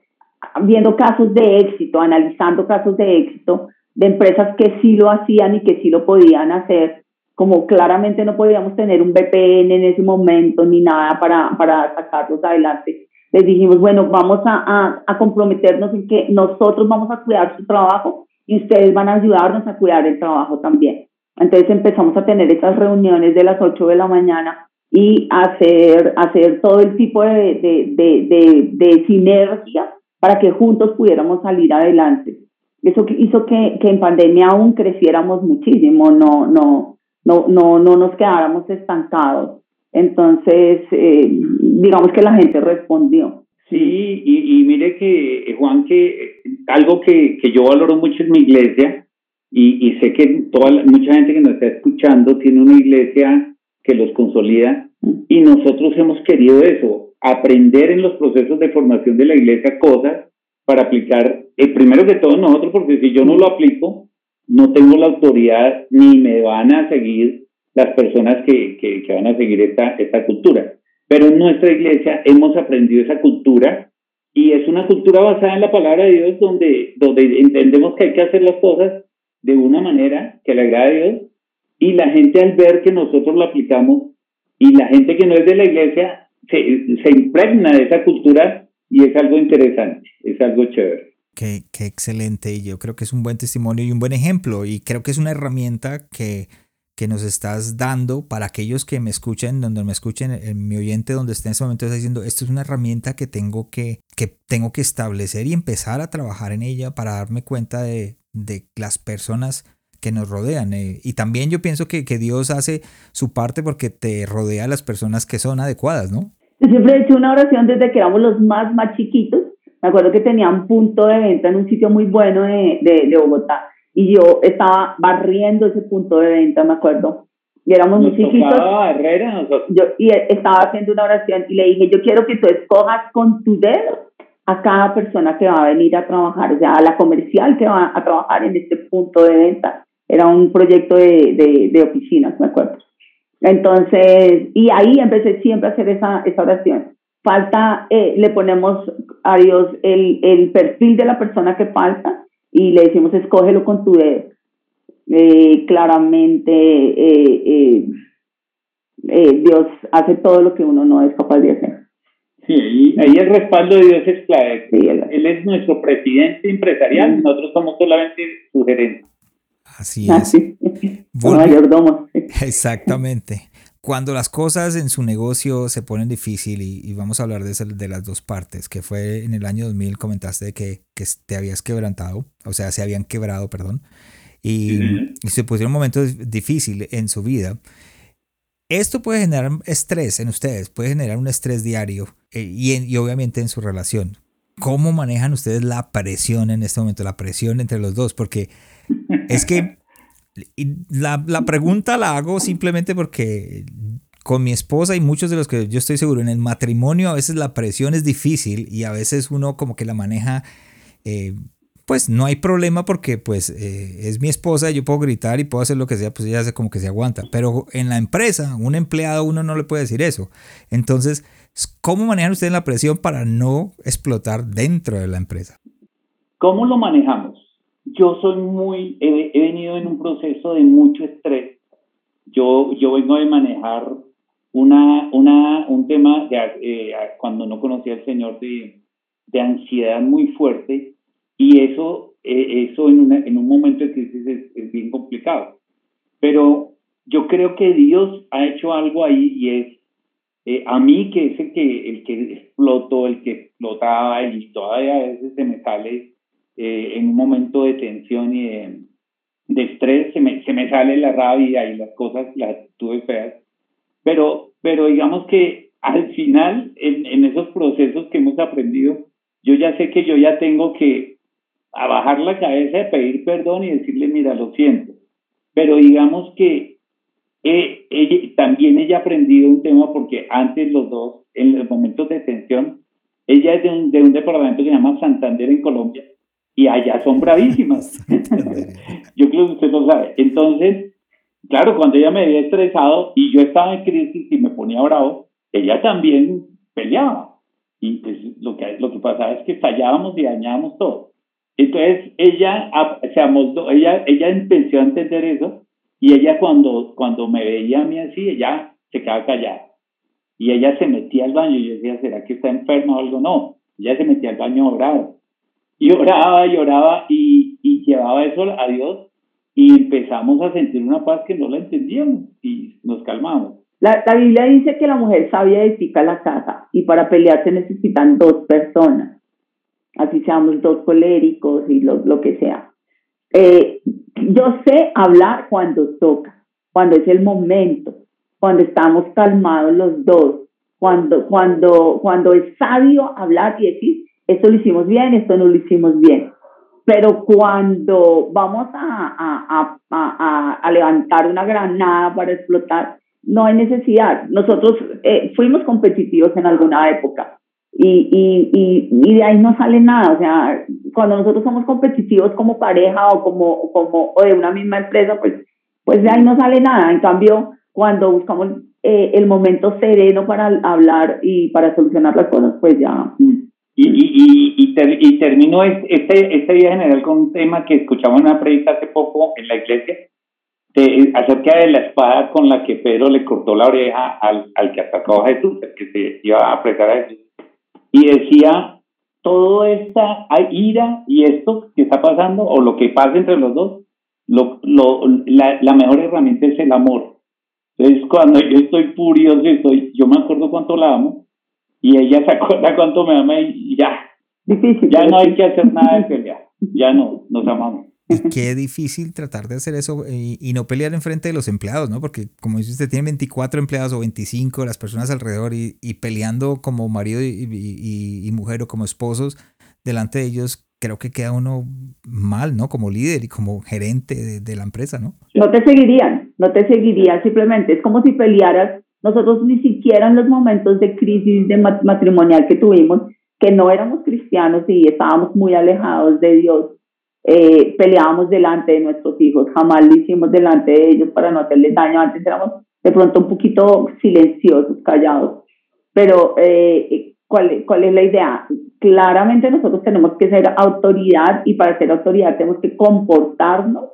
viendo casos de éxito, analizando casos de éxito de empresas que sí lo hacían y que sí lo podían hacer como claramente no podíamos tener un VPN en ese momento ni nada para, para sacarlos adelante, les dijimos, bueno, vamos a, a, comprometernos en que nosotros vamos a cuidar su trabajo y ustedes van a ayudarnos a cuidar el trabajo también. Entonces empezamos a tener esas reuniones de las 8 de la mañana y hacer, hacer todo el tipo de, de, de, de, sinergia para que juntos pudiéramos salir adelante. Eso hizo que, que en pandemia aún creciéramos muchísimo, no, no, no, no, no nos quedáramos estancados. Entonces, eh, digamos que la gente respondió. Sí, y, mire que, eh, Juan, que eh, algo que, que, yo valoro mucho en mi iglesia, y, y sé que toda mucha gente que nos está escuchando tiene una iglesia que los consolida, y nosotros hemos querido eso, aprender en los procesos de formación de la iglesia cosas para aplicar, primero que todo nosotros, porque si yo no lo aplico, no tengo la autoridad ni me van a seguir las personas que, que, van a seguir esta, esta cultura. Pero en nuestra iglesia hemos aprendido esa cultura y es una cultura basada en la palabra de Dios donde, donde entendemos que hay que hacer las cosas de una manera que le agrade a Dios y la gente al ver que nosotros lo aplicamos y la gente que no es de la iglesia se, se impregna de esa cultura y es algo interesante, es algo chévere. Qué, qué, excelente. Yo creo que es un buen testimonio y un buen ejemplo. Y creo que es una herramienta que, que nos estás dando para aquellos que me escuchen, donde me escuchen, en mi oyente donde esté en ese momento está diciendo, esto es una herramienta que tengo que, que tengo que establecer y empezar a trabajar en ella para darme cuenta de, de las personas que nos rodean. Eh, y también yo pienso que, que, Dios hace su parte porque te rodea a las personas que son adecuadas, ¿no? Yo siempre he hecho una oración desde que éramos los más, más chiquitos me acuerdo que tenía un punto de venta en un sitio muy bueno de, de, Bogotá y yo estaba barriendo ese punto de venta, me acuerdo. Y éramos muy chiquitos. Yo, y estaba haciendo una oración y le dije, yo quiero que tú escojas con tu dedo a cada persona que va a venir a trabajar, o sea, a la comercial que va a trabajar en este punto de venta. Era un proyecto de, de, de oficinas, me acuerdo. Entonces, y ahí empecé siempre a hacer esa, esa oración falta, eh, le ponemos a Dios el, el, perfil de la persona que falta y le decimos, escógelo con tu dedo. Eh, claramente, eh, Dios hace todo lo que uno no es capaz de hacer. Sí, ahí, el respaldo de Dios es clave. él, es nuestro presidente empresarial, nosotros somos solamente su gerente. Así es. mayordomo. <laughs> Exactamente cuando las cosas en su negocio se ponen difícil y, vamos a hablar de, de, las dos partes, que fue en el año 2000 comentaste que, que te habías quebrantado, o sea, se habían quebrado, perdón, y, se pusieron un momento difícil en su vida. Esto puede generar estrés en ustedes, puede generar un estrés diario eh, y, y obviamente en su relación. ¿Cómo manejan ustedes la presión en este momento, la presión entre los dos? Porque es que la, la, pregunta la hago simplemente porque con mi esposa y muchos de los que yo estoy seguro en el matrimonio a veces la presión es difícil y a veces uno como que la maneja eh, pues no hay problema porque pues eh, es mi esposa yo puedo gritar y puedo hacer lo que sea pues ella hace como que se aguanta pero en la empresa un empleado uno no le puede decir eso entonces ¿cómo manejan ustedes la presión para no explotar dentro de la empresa? ¿Cómo lo manejamos? yo soy muy, he, venido en un proceso de mucho estrés. Yo, yo vengo de manejar una, una, un tema de, eh, cuando no conocía al Señor de, de ansiedad muy fuerte y eso, eh, eso en, una, en un momento de crisis es, bien complicado. Pero yo creo que Dios ha hecho algo ahí y es eh, a mí que es el que, el que explotó, el que explotaba y todavía a veces se me sale eh, en un momento de tensión y de, estrés, se me, se me, sale la rabia y las cosas, las actitudes feas. pero, pero digamos que al final, en, en esos procesos que hemos aprendido, yo ya sé que yo ya tengo que a bajar la cabeza, pedir perdón y decirle, mira, lo siento. Pero digamos que eh, también ella ha aprendido un tema porque antes los dos, en los momentos de tensión, ella es de un, de un departamento que se llama Santander en Colombia y allá son bravísimas. <laughs> <laughs> yo creo que usted lo sabe. Entonces, claro, cuando ella me había estresado y yo estaba en crisis y me ponía bravo, ella también peleaba. Y pues lo que, lo que pasaba es que fallábamos y dañábamos todo. Entonces ella se amoldó, ella, ella empezó a entender eso y ella cuando, cuando me veía a mí así, ella se quedaba callada. Y ella se metía al baño y yo decía, ¿será que está enferma o algo? No, ella se metía al baño oraba. Y oraba y oraba y, y llevaba eso a Dios y empezamos a sentir una paz que no la entendíamos y nos calmamos. La, la Biblia dice que la mujer sabia edifica la casa y para pelear se necesitan dos personas así seamos dos coléricos y lo, lo que sea. Eh, yo sé hablar cuando toca, cuando es el momento, cuando estamos calmados los dos, cuando, cuando, cuando es sabio hablar y decir, esto lo hicimos bien, esto no lo hicimos bien. Pero cuando vamos a, a, a, a levantar una granada para explotar, no hay necesidad. Nosotros eh, fuimos competitivos en alguna época y, y, y, de ahí no sale nada. O sea, cuando nosotros somos competitivos como pareja o como, como o de una misma empresa, pues, pues de ahí no sale nada. En cambio, cuando buscamos eh, el momento sereno para hablar y para solucionar las cosas, pues ya. Y, y, y, y termino este, este día general con un tema que escuchamos en una predica hace poco en la iglesia, acerca de la espada con la que Pedro le cortó la oreja al, al que atacó a Jesús, el que se iba a apresar a Jesús y decía, toda esta ira y esto que está pasando, o lo que pasa entre los dos, lo, lo, la, la, mejor herramienta es el amor. Entonces, cuando yo estoy furioso, estoy, yo me acuerdo cuánto la amo, y ella se acuerda cuánto me ama, y ya. Difícil. Ya no hay que hacer nada de <laughs> pelear. Ya no, nos amamos. Qué difícil tratar de hacer eso y, no pelear enfrente de los empleados, ¿no? Porque como dice usted, tiene 24 empleados o 25, las personas alrededor y, peleando como marido y, mujer o como esposos delante de ellos, creo que queda uno mal, ¿no? Como líder y como gerente de, la empresa, ¿no? No te seguirían, no te seguirían, simplemente es como si pelearas. Nosotros ni siquiera en los momentos de crisis de matrimonial que tuvimos, que no éramos cristianos y estábamos muy alejados de Dios, eh, peleábamos delante de nuestros hijos, jamás lo hicimos delante de ellos para no hacerles daño, antes éramos de pronto un poquito silenciosos, callados, pero eh, ¿cuál, ¿cuál es la idea? Claramente nosotros tenemos que ser autoridad y para ser autoridad tenemos que comportarnos,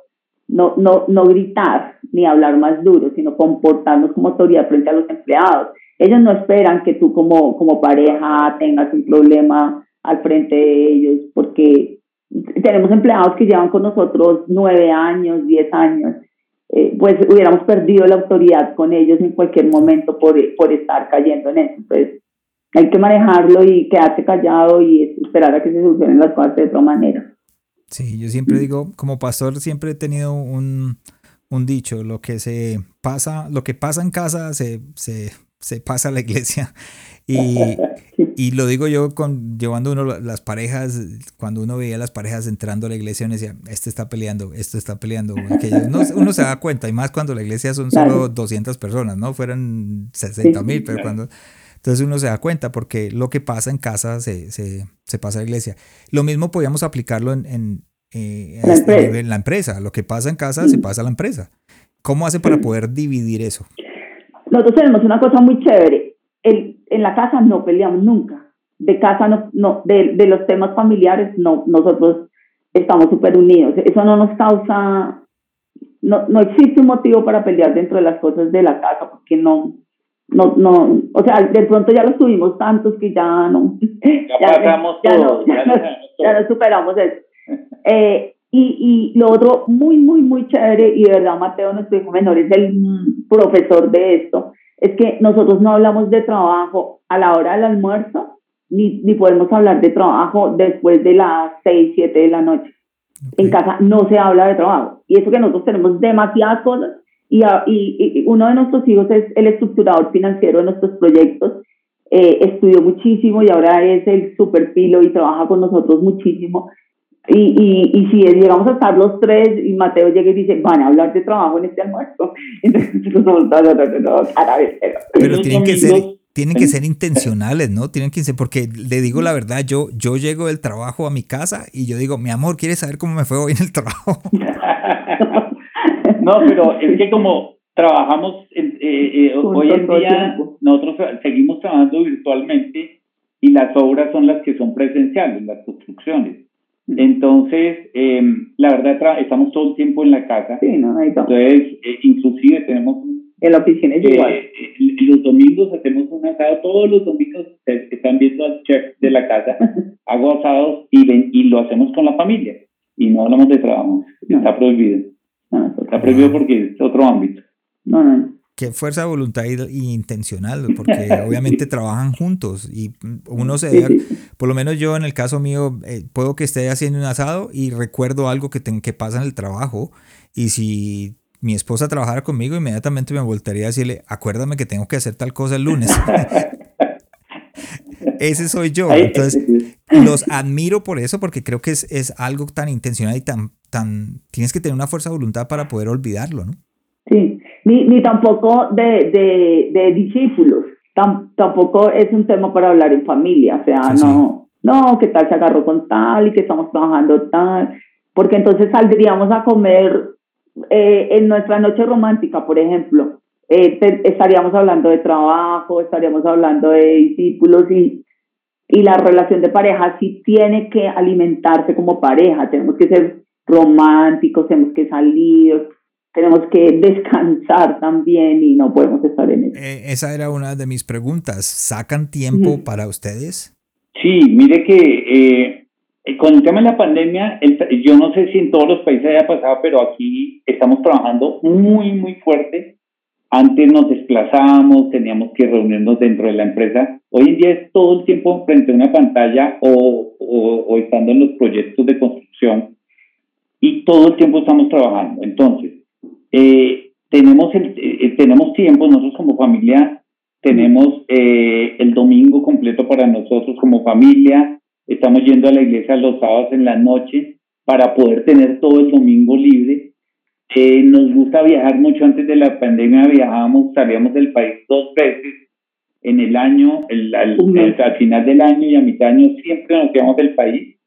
no, no, no gritar ni hablar más duro, sino comportarnos como autoridad frente a los empleados. Ellos no esperan que tú como, como pareja tengas un problema al frente de ellos, porque tenemos empleados que llevan con nosotros nueve años, diez años, eh, pues hubiéramos perdido la autoridad con ellos en cualquier momento por, por estar cayendo en eso. Entonces, hay que manejarlo y quedarse callado y esperar a que se solucionen las cosas de otra manera. Sí, yo siempre digo, como pastor siempre he tenido un, un dicho, lo que se pasa, lo que pasa en casa se, se, se pasa a la iglesia. Y, <laughs> y lo digo yo con llevando uno las parejas, cuando uno veía las parejas entrando a la iglesia, uno decía, este está peleando, esto está peleando. Uno, <laughs> uno, se da cuenta, y más cuando la iglesia son solo 200 personas, ¿no? Fueran 60 mil, pero cuando... Entonces uno se da cuenta porque lo que pasa en casa se, se, se pasa a la iglesia. Lo mismo podíamos aplicarlo en, en, eh, la, este empresa. la, empresa. Lo que pasa en casa se pasa a la empresa. ¿Cómo hace para poder dividir eso? Nosotros tenemos una cosa muy chévere el, en la casa no peleamos nunca. De casa no, no de, de los temas familiares no, nosotros estamos súper unidos. Eso no nos causa, no, no existe un motivo para pelear dentro de las cosas de la casa porque no, no, no, o sea, de pronto ya los tuvimos tantos que ya no. Ya, pasamos <laughs> ya, todo, ya, ya, superamos eso. <laughs> Eh, y, y lo otro muy, muy, muy chévere, y de verdad Mateo, nuestro hijo menor, es el profesor de esto, es que nosotros no hablamos de trabajo a la hora del almuerzo, ni, ni podemos hablar de trabajo después de las 6, 7 de la noche. En casa no se habla de trabajo. Y eso que nosotros tenemos demasiadas cosas y, y, uno de nuestros hijos es el estructurador financiero de nuestros proyectos. Eh, estudió muchísimo y ahora es el super pilo y trabaja con nosotros muchísimo. Y, y, y, si llegamos a estar los tres y Mateo llega y dice, van a hablar de trabajo en este almuerzo. <laughs> Entonces nosotros somos Pero tienen que ser, tienen que ser intencionales, ¿no? Tienen que ser, porque le digo la verdad, yo, yo llego del trabajo a mi casa y yo digo, mi amor, ¿quieres saber cómo me fue hoy en el trabajo? <laughs> no, pero es que como trabajamos eh, eh, hoy en día, nosotros seguimos trabajando virtualmente y las obras son las que son presenciales, las construcciones. Entonces, em, la verdad, estamos todo el tiempo en la casa. Sí, no, Entonces, eh, inclusive tenemos... En la oficina es igual. Eh, los domingos hacemos un asado, todos los domingos están viendo al chef de la casa, <laughs> hago asados y, ven, y lo hacemos con la familia. Y no hablamos de trabajo, está prohibido. está prohibido porque es otro ámbito. No, no qué fuerza de voluntad y intencional, porque <laughs> obviamente trabajan juntos y uno se por lo menos yo en el caso mío, eh, puedo que esté haciendo un asado y recuerdo algo que, que pasa en el trabajo y si mi esposa trabajara conmigo, inmediatamente me voltearía a decirle, acuérdame que tengo que hacer tal cosa el lunes. <laughs> Ese soy yo. Entonces, los admiro por eso, porque creo que es, es algo tan intencional y tan, tan... Tienes que tener una fuerza de voluntad para poder olvidarlo, ¿no? Sí, ni, ni tampoco de, de, de discípulos, tampoco es un tema para hablar en familia, o sea, no, no, que tal se agarró con tal y que estamos trabajando tal, porque entonces saldríamos a comer eh, en nuestra noche romántica, por ejemplo, eh, estaríamos hablando de trabajo, estaríamos hablando de discípulos y, y la relación de pareja sí tiene que alimentarse como pareja, tenemos que ser románticos, tenemos que salir, tenemos que <laughs> descansar también y no podemos estar en eso. Eh, esa era una de mis preguntas. ¿Sacan tiempo para ustedes? Sí, mire que eh, con el tema de la pandemia, yo no sé si en todos los países haya pasado, pero aquí estamos trabajando muy, muy fuerte. Antes nos desplazábamos, teníamos que reunirnos dentro de la empresa. Hoy en día es todo el tiempo frente a una pantalla o, o, o estando en los proyectos de construcción y todo el tiempo estamos trabajando. Entonces, eh, tenemos, el, eh, tenemos tiempo, nosotros como familia tenemos eh, el domingo completo para nosotros como familia, estamos yendo a la iglesia los sábados en la noche para poder tener todo el domingo libre. nos gusta viajar mucho, antes de la pandemia viajábamos, salíamos del país dos veces en el año, el, al, al, final del año y a mitad de año. Siempre nos quedamos del país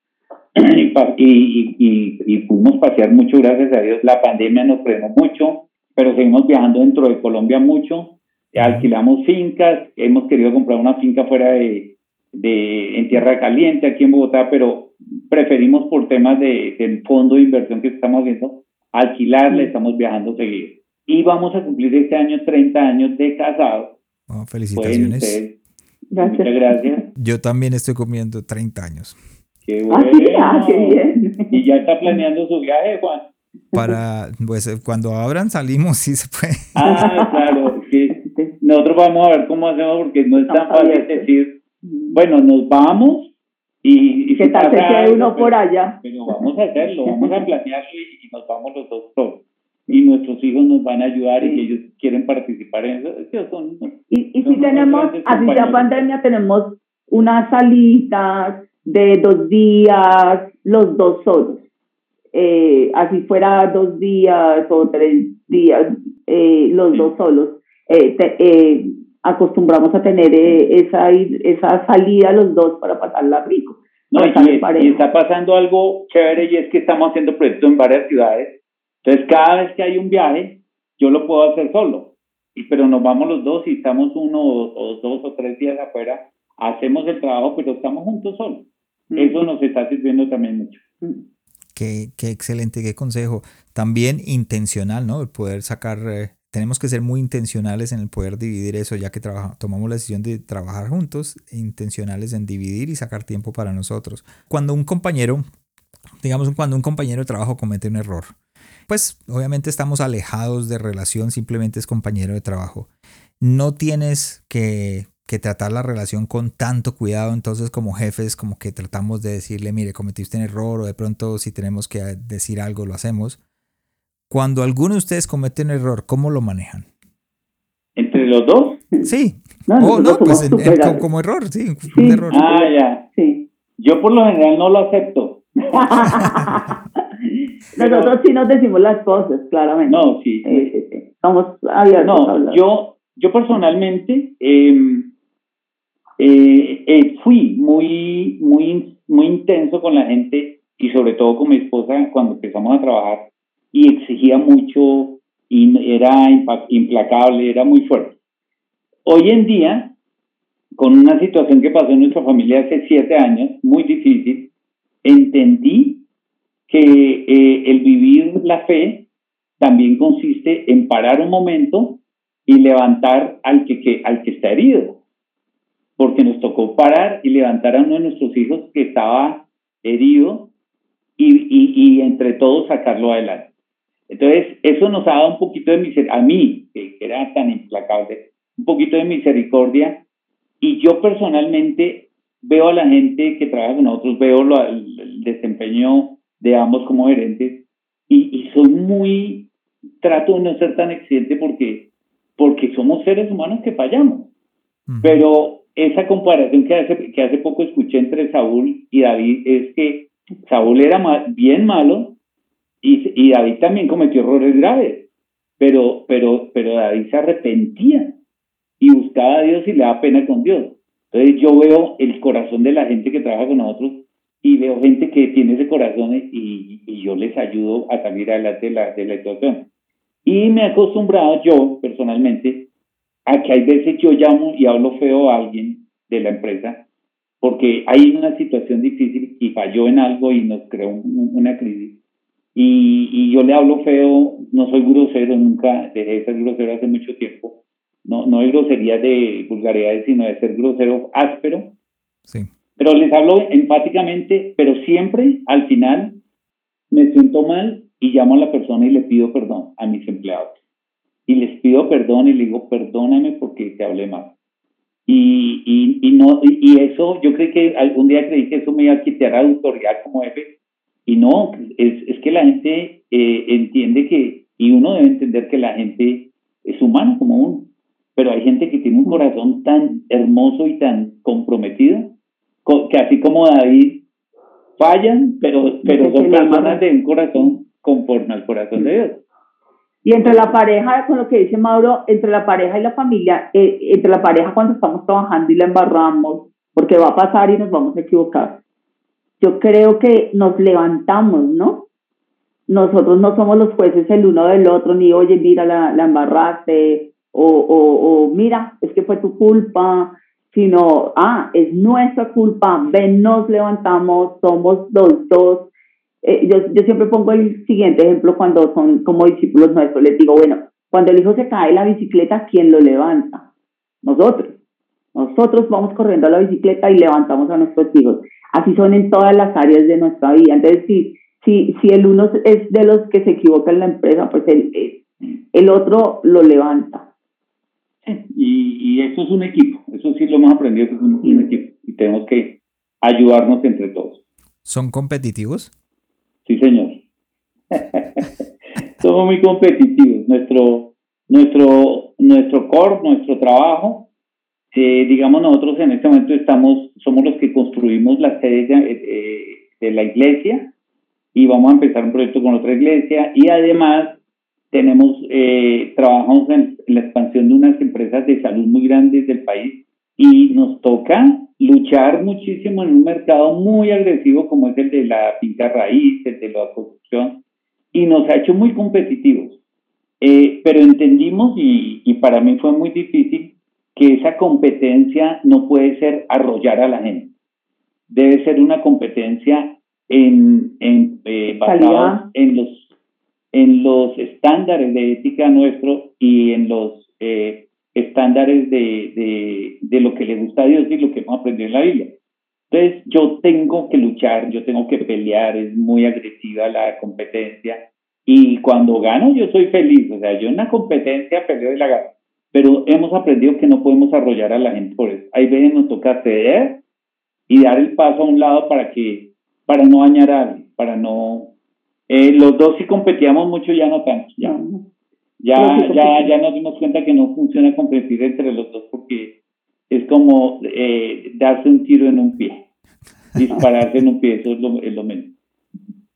<clears throat> y, y, y, pudimos pasear mucho, gracias a Dios. La pandemia nos frenó mucho, pero seguimos viajando dentro de Colombia mucho. Alquilamos fincas, hemos querido comprar una finca fuera de, de en Tierra Caliente, aquí en Bogotá, pero preferimos por temas de, del fondo de inversión que estamos haciendo, alquilarle, estamos viajando seguido. Y vamos a cumplir este año 30 años de casado. felicitaciones. Gracias. Muchas gracias. Yo también estoy comiendo 30 años. Qué ah, bueno. Ah, qué bien. Y ya está planeando su viaje, Juan. Para, pues cuando abran salimos, sí se puede. Ah, claro. Que nosotros vamos a ver cómo hacemos porque no es tan fácil decir, bueno, nos vamos y, y ¿Qué tal se quede uno por allá? Pero vamos a hacerlo, vamos a planearlo y, nos vamos los dos todos. Y nuestros hijos nos van a ayudar y ellos quieren participar en eso. Son, y y si tenemos, así ya pandemia, tenemos unas salitas de dos días, los dos solos. Eh, así fuera dos días o tres días, eh, los dos solos. Eh, acostumbramos a tener esa, esa salida los dos para pasarla rico. No, y, está pasando algo chévere y es que estamos haciendo proyectos en varias ciudades. Entonces, cada vez que hay un viaje, yo lo puedo hacer solo. Y, pero nos vamos los dos y estamos uno o dos o tres días afuera, hacemos el trabajo, pero estamos juntos solos. Eso nos está sirviendo también mucho. Qué, qué, excelente, qué consejo. También intencional, ¿no? El poder sacar, eh, tenemos que ser muy intencionales en el poder dividir eso, ya que tomamos la decisión de trabajar juntos, intencionales en dividir y sacar tiempo para nosotros. Cuando un compañero, digamos, cuando un compañero de trabajo comete un error, pues obviamente estamos alejados de relación, simplemente es compañero de trabajo. No tienes que que tratar la relación con tanto cuidado, entonces como jefes como que tratamos de decirle, mire, cometiste un error o de pronto si tenemos que decir algo lo hacemos. Cuando alguno de ustedes comete un error, ¿cómo lo manejan? ¿Entre los dos? Sí. <laughs> No, oh, no, pues como, error, sí, un error. Ah, ya. Sí. Yo por lo general no lo acepto. <laughs> Nosotros sí nos decimos las cosas, claramente. No, sí. Estamos abiertos no, Yo, yo personalmente em, eh, eh, fui muy, muy, muy intenso con la gente y sobre todo con mi esposa cuando empezamos a trabajar y exigía mucho y era implacable, era muy fuerte. Hoy en día, con una situación que pasó en nuestra familia hace siete años, muy difícil, entendí que eh, el vivir la fe también consiste en parar un momento y levantar al que, al que está herido. Porque nos tocó parar y levantar a uno de nuestros hijos que estaba herido y, y, entre todos sacarlo adelante. Entonces, eso nos ha dado un poquito de misericordia, a mí, que era tan implacable, un poquito de misericordia. Y yo personalmente veo a la gente que trabaja con nosotros, veo el desempeño de ambos como gerentes y, soy muy, trato de no ser tan exigente porque, porque somos seres humanos que fallamos. Pero esa comparación que hace, que hace poco escuché entre Saúl y David es que Saúl era bien malo y, David también cometió errores graves, pero, pero, pero David se arrepentía y buscaba a Dios y le daba pena con Dios. Entonces yo veo el corazón de la gente que trabaja con nosotros y veo gente que tiene ese corazón y, y yo les ayudo a salir adelante de la, de la situación. Y me he acostumbrado yo personalmente a que hay veces yo llamo y hablo feo a alguien de la empresa porque hay una situación difícil y falló en algo y nos creó una crisis. Y, y, yo le hablo feo, no soy grosero, nunca dejé de ser grosero hace mucho tiempo. No, no hay grosería de vulgaridades, sino de ser grosero áspero. Sí. Pero les hablo empáticamente, pero siempre al final me siento mal y llamo a la persona y le pido perdón a mis empleados. Y les pido perdón y le digo, perdóname porque te hablé mal. Y, y, y no, y, eso, yo creo que algún día creí que eso me iba a quitar autoridad como jefe. Y no, es, es que la gente eh, entiende que, y uno debe entender que la gente es humana como uno. Pero hay gente que tiene un corazón tan hermoso y tan comprometido que así como David fallan, pero, pero son personas de un corazón conforme al corazón de Dios. Y entre la pareja, con lo que dice Mauro, entre la pareja y la familia, eh, entre la pareja cuando estamos trabajando y la embarramos, porque va a pasar y nos vamos a equivocar, yo creo que nos levantamos, ¿no? Nosotros no somos los jueces el uno del otro, ni oye, mira, la, la embarraste, o, o, o mira, es que fue tu culpa, sino, ah, es nuestra culpa, ven, nos levantamos, somos los dos. Eh, yo, yo siempre pongo el siguiente ejemplo cuando son como discípulos nuestros, les digo, bueno, cuando el hijo se cae de la bicicleta, ¿quién lo levanta? Nosotros. Nosotros vamos corriendo a la bicicleta y levantamos a nuestros hijos. Así son en todas las áreas de nuestra vida. Entonces, si, si, si el uno es de los que se equivoca en la empresa, pues el, el otro lo levanta. Y, y eso es un equipo, eso sí lo hemos aprendido que es un, equipo y tenemos que ayudarnos entre todos. ¿Son competitivos? Sí, señor. <laughs> Somos muy competitivos. Nuestro, nuestro, nuestro core, nuestro trabajo, eh, digamos nosotros en este momento estamos, somos los que construimos la sede de, eh, la iglesia y vamos a empezar un proyecto con otra iglesia y además tenemos, eh, trabajamos en, la expansión de unas empresas de salud muy grandes del país y nos toca luchar muchísimo en un mercado muy agresivo como es el de la finca raíz, el de la construcción, y nos ha hecho muy competitivos. Eh, pero entendimos, y, y para mí fue muy difícil, que esa competencia no puede ser arrollar a la gente. Debe ser una competencia en, en eh, basada en los en los estándares de ética nuestro y en los eh, estándares de, de, lo que le gusta a Dios y lo que hemos aprendido en la Biblia. Entonces yo tengo que luchar, yo tengo que pelear, es muy agresiva la competencia y cuando gano yo soy feliz, o sea, yo en una competencia peleo y la gano, pero hemos aprendido que no podemos arrollar a la gente por eso. Hay veces nos toca ceder y dar el paso a un lado para que, para no dañar a alguien, para no Eh, los dos sí competíamos mucho, ya no tanto. Ya, ya, ya, ya nos dimos cuenta que no funciona competir entre los dos porque es como eh, darse un tiro en un pie, <laughs> dispararse en un pie, eso es lo, es lo menos.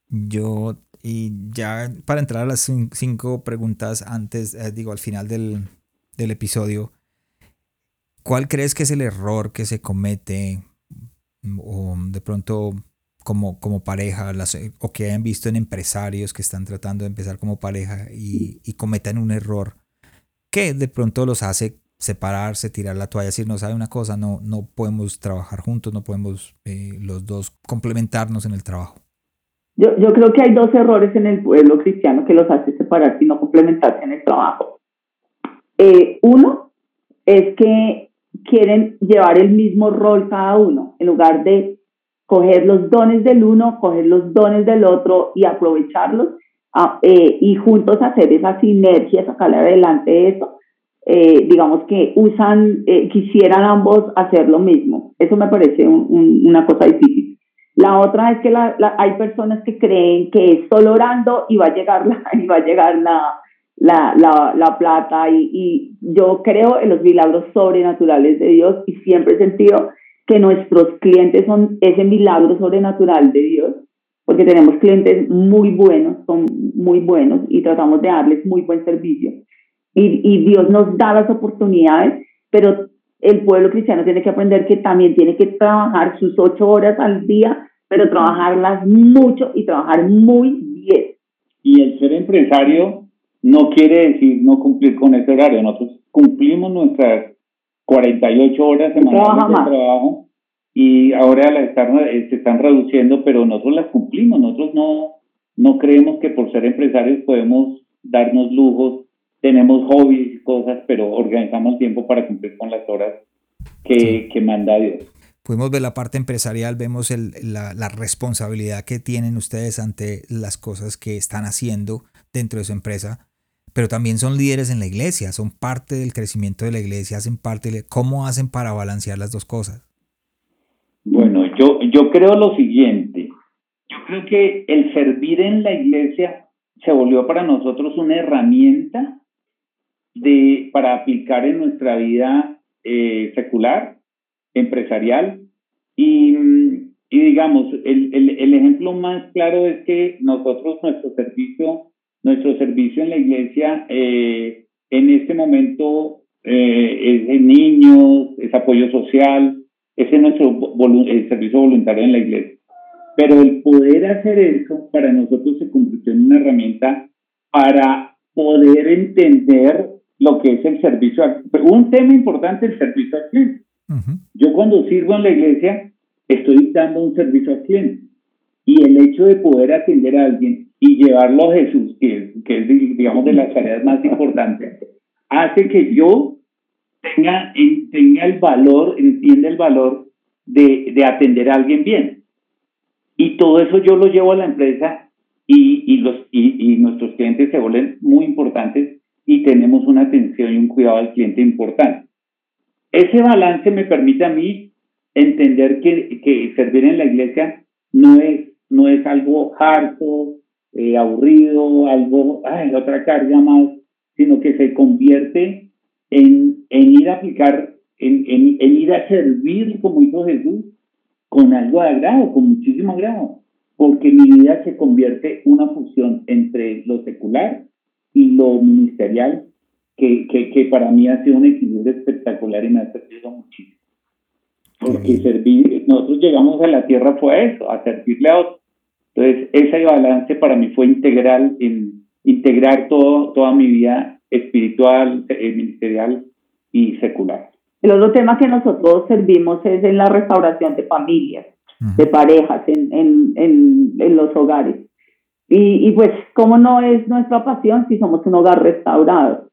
Yo, y ya para entrar a las cinco preguntas antes, eh, digo, al final del, del episodio, ¿cuál crees que es el error que se comete o de pronto como, como pareja o que hayan visto en empresarios que están tratando de empezar como pareja y, y cometan un error que de pronto los hace separarse, tirar la toalla, decir, no sabe una cosa, no, no podemos trabajar juntos, no podemos eh, los dos complementarnos en el trabajo. Yo, yo creo que hay dos errores en el pueblo cristiano que los hace separarse y no complementarse en el trabajo. Eh, uno es que quieren llevar el mismo rol cada uno, en lugar de coger los dones del uno, coger los dones del otro y aprovecharlos ah, eh, y juntos hacer esa sinergia, sacarle adelante eso eh, digamos que usan, eh, quisieran ambos hacer lo mismo. Eso me parece una cosa difícil. La otra es que la, hay personas que creen que es solo orando y va a llegar la, <laughs> y va a llegar la, la, la plata y, y, yo creo en los milagros sobrenaturales de Dios y siempre he sentido que nuestros clientes son ese milagro sobrenatural de Dios porque tenemos clientes muy buenos, son muy buenos y tratamos de darles muy buen servicio y, Dios nos da las oportunidades, pero el pueblo cristiano tiene que aprender que también tiene que trabajar sus ocho horas al día, pero trabajarlas mucho y trabajar muy bien. Y el ser empresario no quiere decir no cumplir con ese horario. Nosotros cumplimos nuestras 48 horas semanales de trabajo y ahora las están, se están reduciendo, pero nosotros las cumplimos. Nosotros no, no creemos que por ser empresarios podemos darnos lujos tenemos hobbies y cosas, pero organizamos tiempo para cumplir con las horas que, que manda Dios. Pudimos ver la parte empresarial, vemos el, la, la, responsabilidad que tienen ustedes ante las cosas que están haciendo dentro de su empresa, pero también son líderes en la iglesia, son parte del crecimiento de la iglesia, hacen parte de... ¿Cómo hacen para balancear las dos cosas? Bueno, yo, yo creo lo siguiente, yo creo que el servir en la iglesia se volvió para nosotros una herramienta de, para aplicar en nuestra vida eh, secular, empresarial. Y, y digamos, el, el, el, ejemplo más claro es que nosotros, nuestro servicio, nuestro servicio en la iglesia, eh, en este momento eh, es de niños, es apoyo social, ese es nuestro el servicio voluntario en la iglesia. Pero el poder hacer eso para nosotros se convirtió en una herramienta para poder entender lo que es el servicio. Un tema importante, el servicio al cliente. Yo cuando sirvo en la iglesia estoy dando un servicio al cliente y el hecho de poder atender a alguien y llevarlo a Jesús, que, que es, digamos, de las tareas más importantes, hace que yo tenga, tenga el valor, entienda el valor de, de atender a alguien bien. Y todo eso yo lo llevo a la empresa y, y los, y, y nuestros clientes se vuelven muy importantes y tenemos una atención y un cuidado al cliente importante. Ese balance me permite a mí entender que, que servir en la iglesia no es, no es algo harto, eh, aburrido, algo, ay, otra carga más, sino que se convierte en, en ir a aplicar, en, en, en, ir a servir, como hizo Jesús, con algo de agrado, con muchísimo agrado, porque mi vida se convierte en una fusión entre lo secular y lo ministerial, que, que, que, para mí ha sido un equilibrio espectacular y me ha servido muchísimo. Porque servir, nosotros llegamos a la tierra fue eso, a servirle a otros. Entonces, ese balance para mí fue integral en integrar todo, toda mi vida espiritual, eh, ministerial y secular. El otro tema que nosotros servimos es en la restauración de familias, de parejas en, en, en, en los hogares. Y, y pues, ¿cómo no es nuestra pasión si somos un hogar restaurado?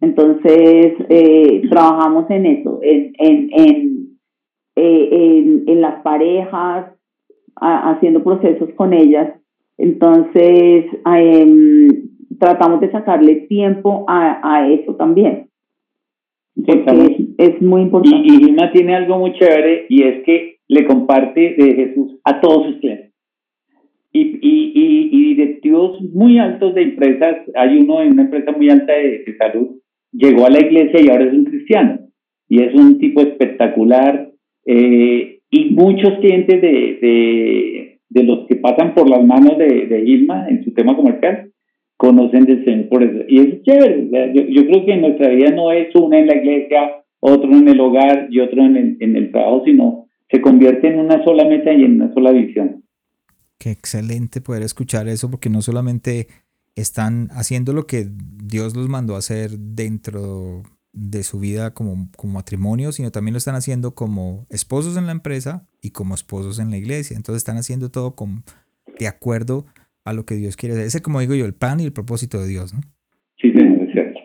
Entonces, eh, trabajamos en eso, en, en, en, eh, en, en las parejas, a, haciendo procesos con ellas. Entonces, eh, tratamos de sacarle tiempo a, a eso también. Porque es, muy importante. Y, y Gilma tiene algo muy chévere y es que le comparte de Jesús a todos sus clientes. y, y, y, directivos muy altos de empresas, hay uno en una empresa muy alta de, salud, llegó a la iglesia y ahora es un cristiano. Y es un tipo espectacular. Eh, y muchos clientes de, de, los que pasan por las manos de, de Ilma en su tema comercial conocen del Señor por eso. Y es chévere. Yo, yo, creo que nuestra vida no es uno en la iglesia, otro en el hogar y otro en el, en el trabajo, sino se convierte en una sola meta y en una sola visión. Qué excelente poder escuchar eso porque no solamente están haciendo lo que Dios los mandó a hacer dentro de su vida como, como matrimonio, sino también lo están haciendo como esposos en la empresa y como esposos en la iglesia. Entonces están haciendo todo con, de acuerdo a lo que Dios quiere. Ese, como digo yo, el plan y el propósito de Dios, ¿no? Sí, es cierto.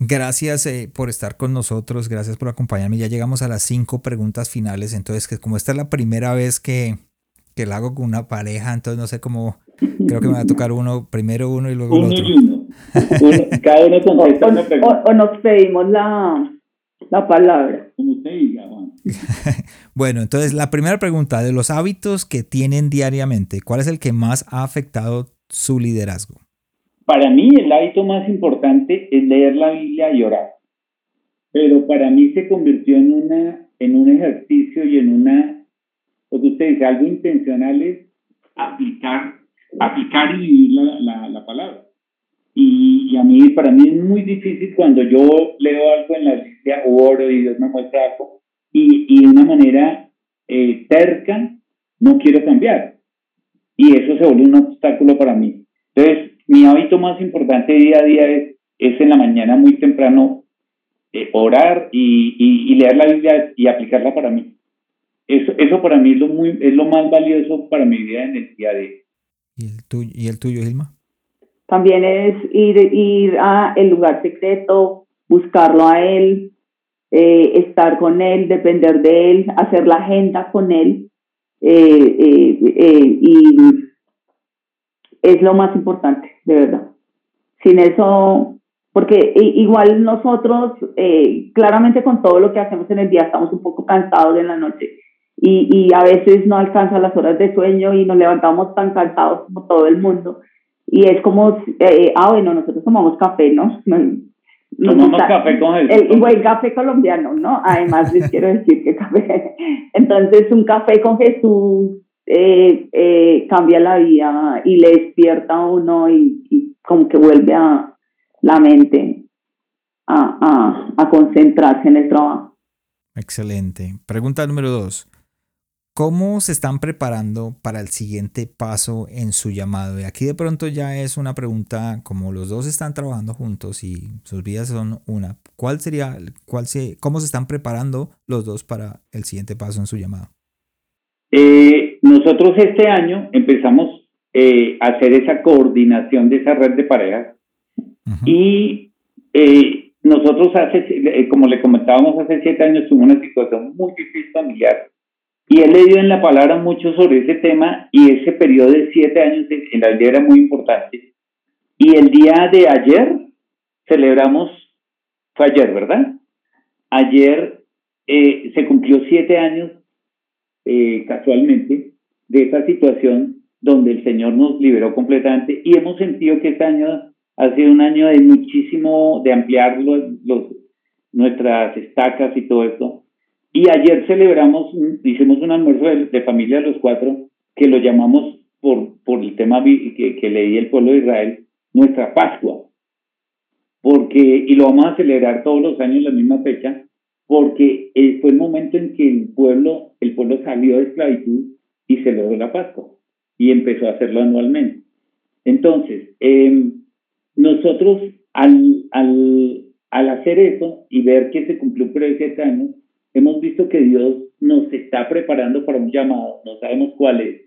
Gracias eh, por estar con nosotros, gracias por acompañarme. Ya llegamos a las cinco preguntas finales. Entonces, que como esta es la primera vez que, que la hago con una pareja, entonces no sé cómo, creo que me va a tocar uno, primero uno y luego el otro. Uno. Cada uno contesta una pregunta. O, nos pedimos la, la palabra. Como usted diga, <laughs> bueno, entonces la primera pregunta, de los hábitos que tienen diariamente, ¿cuál es el que más ha afectado su liderazgo? Para mí el hábito más importante es leer la Biblia y orar. Pero para mí se convirtió en, una, en un ejercicio y en una lo que usted dice, algo intencional es aplicar, aplicar y vivir la, la, palabra. Y, a mí, para mí es muy difícil cuando yo leo algo en la Biblia, oro y Dios me muestra algo, y, y de una manera eh, terca, no quiero cambiar. Y eso se vuelve un obstáculo para mí. Entonces, mi hábito más importante día a día es, es en la mañana muy temprano eh, orar y, y, leer la Biblia y aplicarla para mí. Eso, eso para mí es lo, muy, es lo más valioso para mi vida en el día de ¿Y el tuyo, ¿y el tuyo? También es ir, ir a el lugar secreto, buscarlo a él, eh, estar con él, depender de él, hacer la agenda con él. Eh, eh, y es lo más importante, de verdad. Sin eso, porque igual nosotros, claramente con todo lo que hacemos en el día, estamos un poco cansados en la noche y, y a veces no alcanza las horas de sueño y nos levantamos tan cansados como todo el mundo. Y es como, eh, ah, bueno, nosotros tomamos café, ¿no? tomamos café con el, el, buen café colombiano, ¿no? Además les quiero decir que café. <laughs> Entonces, un café con Jesús eh, eh, cambia la vida y le despierta a uno y, y como que vuelve a la mente a, a, a concentrarse en el trabajo. Excelente. Pregunta número dos. ¿Cómo se están preparando para el siguiente paso en su llamado? Y aquí de pronto ya es una pregunta, como los dos están trabajando juntos y sus vidas son una, ¿cuál sería, cuál se, cómo se están preparando los dos para el siguiente paso en su llamado? Eh, nosotros este año empezamos eh, a hacer esa coordinación de esa red de parejas y eh, nosotros hace, como le comentábamos hace siete años, tuvimos una situación muy difícil familiar y él le dio en la palabra mucho sobre ese tema y ese periodo de siete años en la vida era muy importante. Y el día de ayer celebramos, fue ayer, ¿verdad? Ayer eh, se cumplió siete años eh, casualmente de esa situación donde el Señor nos liberó completamente y hemos sentido que este año ha sido un año de muchísimo, de ampliar los nuestras estacas y todo esto y ayer celebramos, hicimos un almuerzo de, familia de los cuatro, que lo llamamos por, por el tema que, que leí el pueblo de Israel, nuestra Pascua. Porque, y lo vamos a celebrar todos los años en la misma fecha, porque eh, fue el momento en que el pueblo, el pueblo salió de esclavitud y celebró la Pascua y empezó a hacerlo anualmente. Entonces, em, nosotros al, al, al hacer eso y ver que se cumplió por siete años, hemos visto que Dios nos está preparando para un llamado, no sabemos cuál es,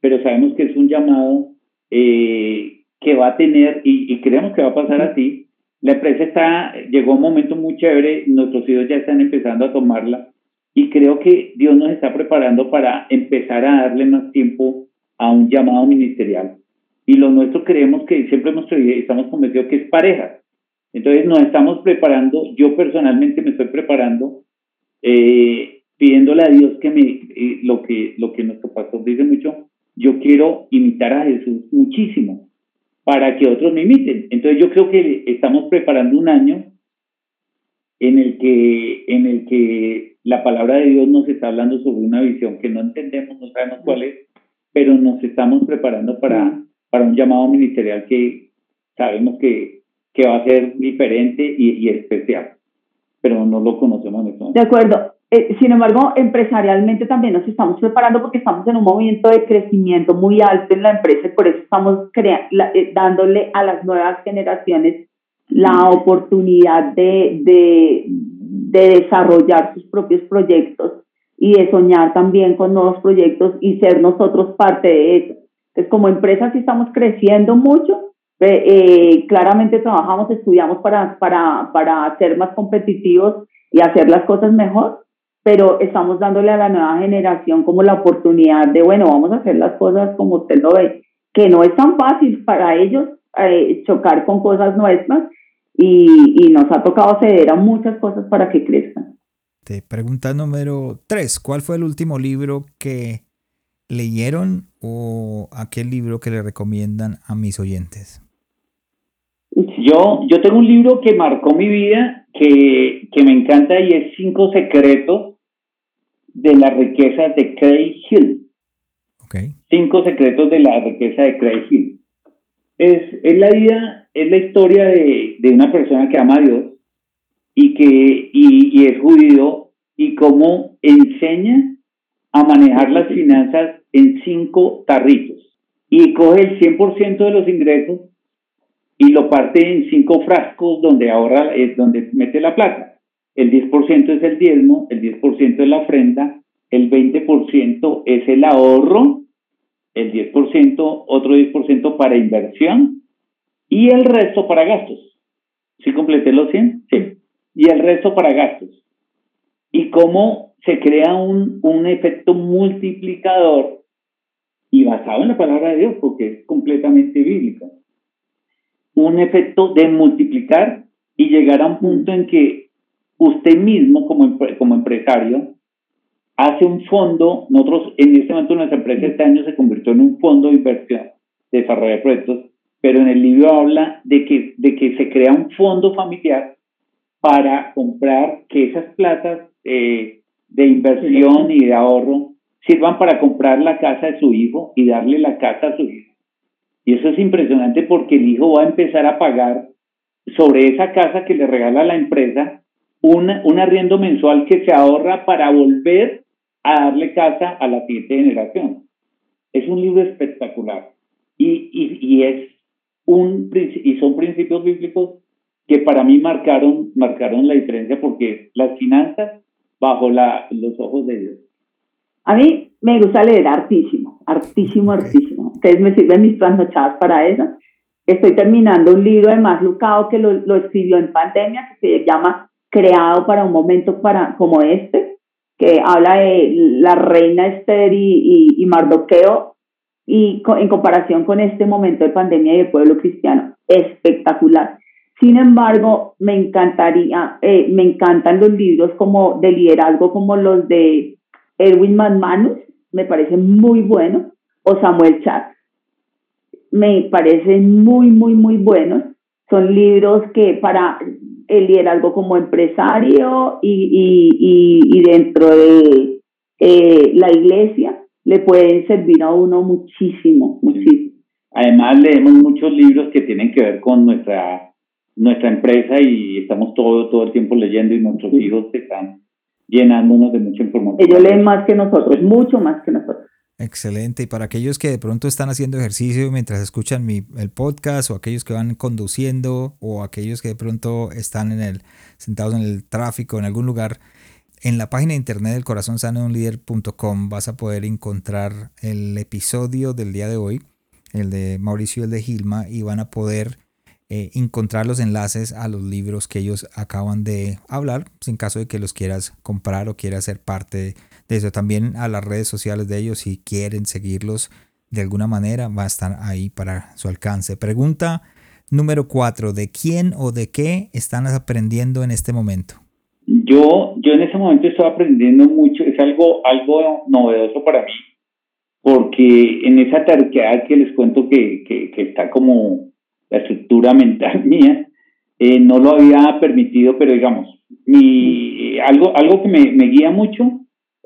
pero sabemos que es un llamado eh, que va a tener, y, creemos que va a pasar así, la empresa está, llegó a un momento muy chévere, nuestros hijos ya están empezando a tomarla, y creo que Dios nos está preparando para empezar a darle más tiempo a un llamado ministerial. Y lo nuestro creemos que siempre hemos creído, estamos convencidos que es pareja. Entonces nos estamos preparando, yo personalmente me estoy preparando eh, pidiéndole a Dios que me, eh, lo, que, lo que nuestro pastor dice mucho, yo quiero imitar a Jesús muchísimo para que otros me imiten. Entonces yo creo que estamos preparando un año en el que, en el que la palabra de Dios nos está hablando sobre una visión que no entendemos, no sabemos cuál es, pero nos estamos preparando para, para un llamado ministerial que sabemos que, que va a ser diferente y, especial, pero no lo conocemos en De acuerdo. Eh, sin embargo, empresarialmente también nos estamos preparando porque estamos en un movimiento de crecimiento muy alto en la empresa y por eso estamos eh, dándole a las nuevas generaciones la oportunidad de, de, de desarrollar sus propios proyectos y de soñar también con nuevos proyectos y ser nosotros parte de eso. Entonces, como empresa sí estamos creciendo mucho, eh, claramente trabajamos, estudiamos para, para, para ser más competitivos y hacer las cosas mejor, pero estamos dándole a la nueva generación como la oportunidad de, bueno, vamos a hacer las cosas como usted lo ve, que no es tan fácil para ellos eh, chocar con cosas nuestras y, y, nos ha tocado ceder a muchas cosas para que crezcan. Pregunta número tres, ¿cuál fue el último libro que leyeron o aquel libro que le recomiendan a mis oyentes? Yo, yo tengo un libro que marcó mi vida, que, que me encanta y es Cinco Secretos de la riqueza de Craig Hill. Okay. Cinco Secretos de la riqueza de Craig Hill. Es, es la vida, es la historia de, de una persona que ama a Dios y que y, y es judío y cómo enseña a manejar las finanzas en cinco tarritos y coge el 100% de los ingresos y lo parte en cinco frascos donde ahora es donde mete la plata. El 10% es el diezmo, el 10% es la ofrenda, el 20% es el ahorro, el 10%, otro 10% para inversión y el resto para gastos. ¿Sí completé los 100? Sí. Y el resto para gastos. Y cómo se crea un, un efecto multiplicador y basado en la palabra de Dios, porque es completamente bíblico un efecto de multiplicar y llegar a un punto en que usted mismo como, como empresario hace un fondo, nosotros en este momento nuestra empresa este año se convirtió en un fondo de inversión, de desarrollo de proyectos, pero en el libro habla de que, de que se crea un fondo familiar para comprar que esas platas eh, de inversión y de ahorro sirvan para comprar la casa de su hijo y darle la casa a su hijo y eso es impresionante porque el hijo va a empezar a pagar sobre esa casa que le regala la empresa un, un arriendo mensual que se ahorra para volver a darle casa a la siguiente generación. Es un libro espectacular y, y, y es un, y son principios bíblicos que para mí marcaron, marcaron la diferencia porque las finanzas bajo la, los ojos de Dios. A mí me gusta leer hartísimo, hartísimo, hartísimo. Ustedes me sirven mis trasnochadas para eso. Estoy terminando un libro de Más Lucado que lo, lo, escribió en pandemia, que se llama Creado para un momento para, como este, que habla de la reina Esther y, y, Mardoqueo y en comparación con este momento de pandemia y el pueblo cristiano. Espectacular. Sin embargo, me encantaría, eh, me encantan los libros como de liderazgo como los de Erwin McManus, me parece muy bueno, o Samuel Chat, me parecen muy, muy, muy buenos. Son libros que para el liderazgo como empresario y, y, y, dentro de eh, la iglesia le pueden servir a uno muchísimo, muchísimo. Además leemos muchos libros que tienen que ver con nuestra nuestra empresa y estamos todo todo el tiempo leyendo y nuestros hijos están llenándonos de mucha información. Ellos leen más que nosotros, mucho más que nosotros. Excelente. Y para aquellos que de pronto están haciendo ejercicio mientras escuchan mi, el podcast, o aquellos que van conduciendo, o aquellos que de pronto están en el, sentados en el tráfico, en algún lugar, en la página de internet del corazón sano de un líder.com vas a poder encontrar el episodio del día de hoy, el de Mauricio y el de Gilma, y van a poder eh, encontrar los enlaces a los libros que ellos acaban de hablar, pues, en caso de que los quieras comprar o quieras ser parte de eso. También a las redes sociales de ellos, si quieren seguirlos de alguna manera, va a estar ahí para su alcance. Pregunta número cuatro, ¿de quién o de qué están aprendiendo en este momento? Yo, yo en ese momento estoy aprendiendo mucho, es algo, algo novedoso para mí, porque en esa terquedad que les cuento que, que, está como la estructura mental <laughs> mía, eh, no lo había permitido, pero digamos, mi, algo, algo que me, me guía mucho,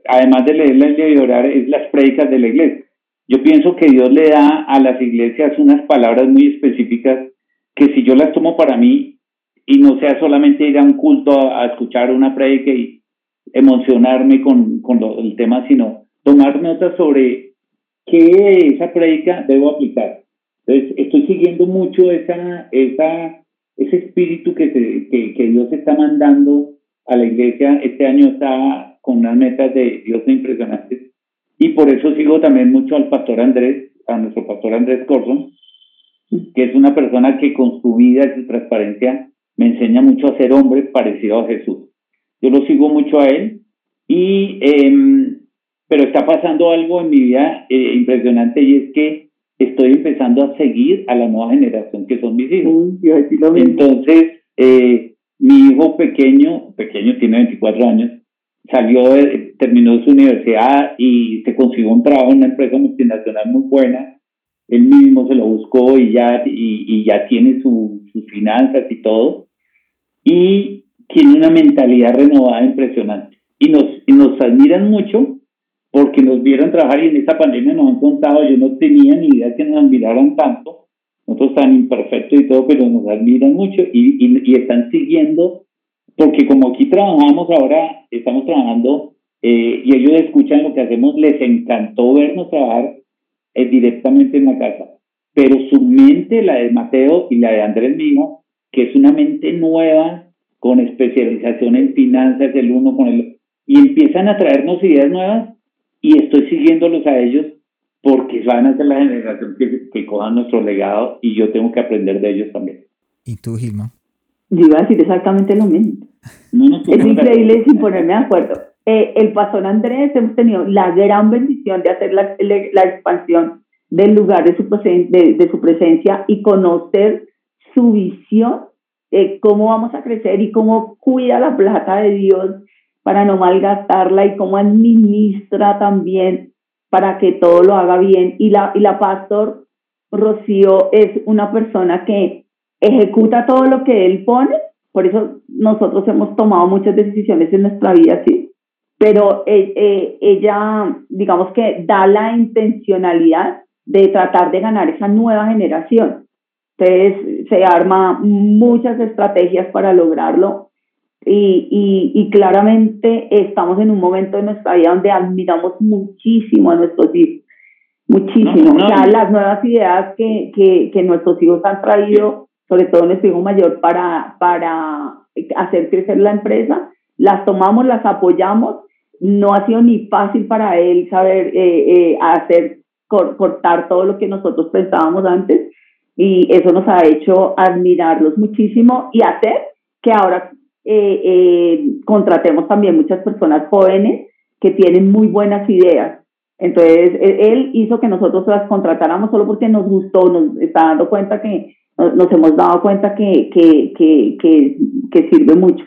además de leerla y orar, es las prédicas de la iglesia. Yo pienso que Dios le da a las iglesias unas palabras muy específicas que si yo las tomo para mí y no sea solamente ir a un culto a, escuchar una prédica y emocionarme con, con el tema, sino tomar notas sobre ¿qué esa prédica debo aplicar? Entonces, estoy siguiendo mucho esa, esa, ese espíritu que, que, que, Dios está mandando a la iglesia. Este año está con unas metas de Dios impresionantes. Y por eso sigo también mucho al pastor Andrés, a nuestro pastor Andrés Corson, que es una persona que con su vida y su transparencia me enseña mucho a ser hombre parecido a Jesús. Yo lo sigo mucho a él y eh, pero está pasando algo en mi vida eh, impresionante y es que estoy empezando a seguir a la nueva generación que son mis hijos. Entonces, eh, mi hijo pequeño, pequeño tiene 24 años, salió, terminó su universidad y se consiguió un trabajo en una empresa multinacional muy buena. Él mismo se lo buscó y ya, y, y ya tiene sus finanzas y todo. Y tiene una mentalidad renovada impresionante. Y nos, y nos admiran mucho porque nos vieron trabajar y en esta pandemia nos han contado, yo no tenía ni idea que nos admiraran tanto, nosotros tan imperfectos y todo, pero nos admiran mucho y, y, están siguiendo, porque como aquí trabajamos ahora, estamos trabajando eh, y ellos escuchan lo que hacemos, les encantó vernos trabajar eh, directamente en la casa, pero su mente, la de Mateo y la de Andrés mismo, que es una mente nueva, con especialización en finanzas, el uno con el y empiezan a traernos ideas nuevas y estoy siguiéndolos a ellos porque van a ser la generación que, que cojan nuestro legado y yo tengo que aprender de ellos también. ¿Y tú, Gilma? Yo iba a decir exactamente lo mismo. es increíble sin ponerme de acuerdo. Eh, el pastor Andrés hemos tenido la gran bendición de hacer la, la expansión del lugar de su, de, de su presencia y conocer su visión de cómo vamos a crecer y cómo cuida la plata de Dios para no malgastarla y cómo administra también para que todo lo haga bien. Y la, y la pastor Rocío es una persona que ejecuta todo lo que él pone, por eso nosotros hemos tomado muchas decisiones en nuestra vida, sí, pero eh, eh, ella, digamos que da la intencionalidad de tratar de ganar esa nueva generación. Entonces se arma muchas estrategias para lograrlo y, y, claramente estamos en un momento de nuestra vida donde admiramos muchísimo a nuestros hijos, muchísimo. O sea, las nuevas ideas que, que, que, nuestros hijos han traído, sobre todo nuestro hijo mayor, para, para hacer crecer la empresa, las tomamos, las apoyamos. No ha sido ni fácil para él saber eh, eh, hacer, cortar todo lo que nosotros pensábamos antes y eso nos ha hecho admirarlos muchísimo y hacer que ahora eh, eh, contratemos también muchas personas jóvenes que tienen muy buenas ideas. Entonces, e, él hizo que nosotros las contratáramos solo porque nos gustó, nos está dando cuenta que, nos hemos dado cuenta que, que, que, que, sirve mucho.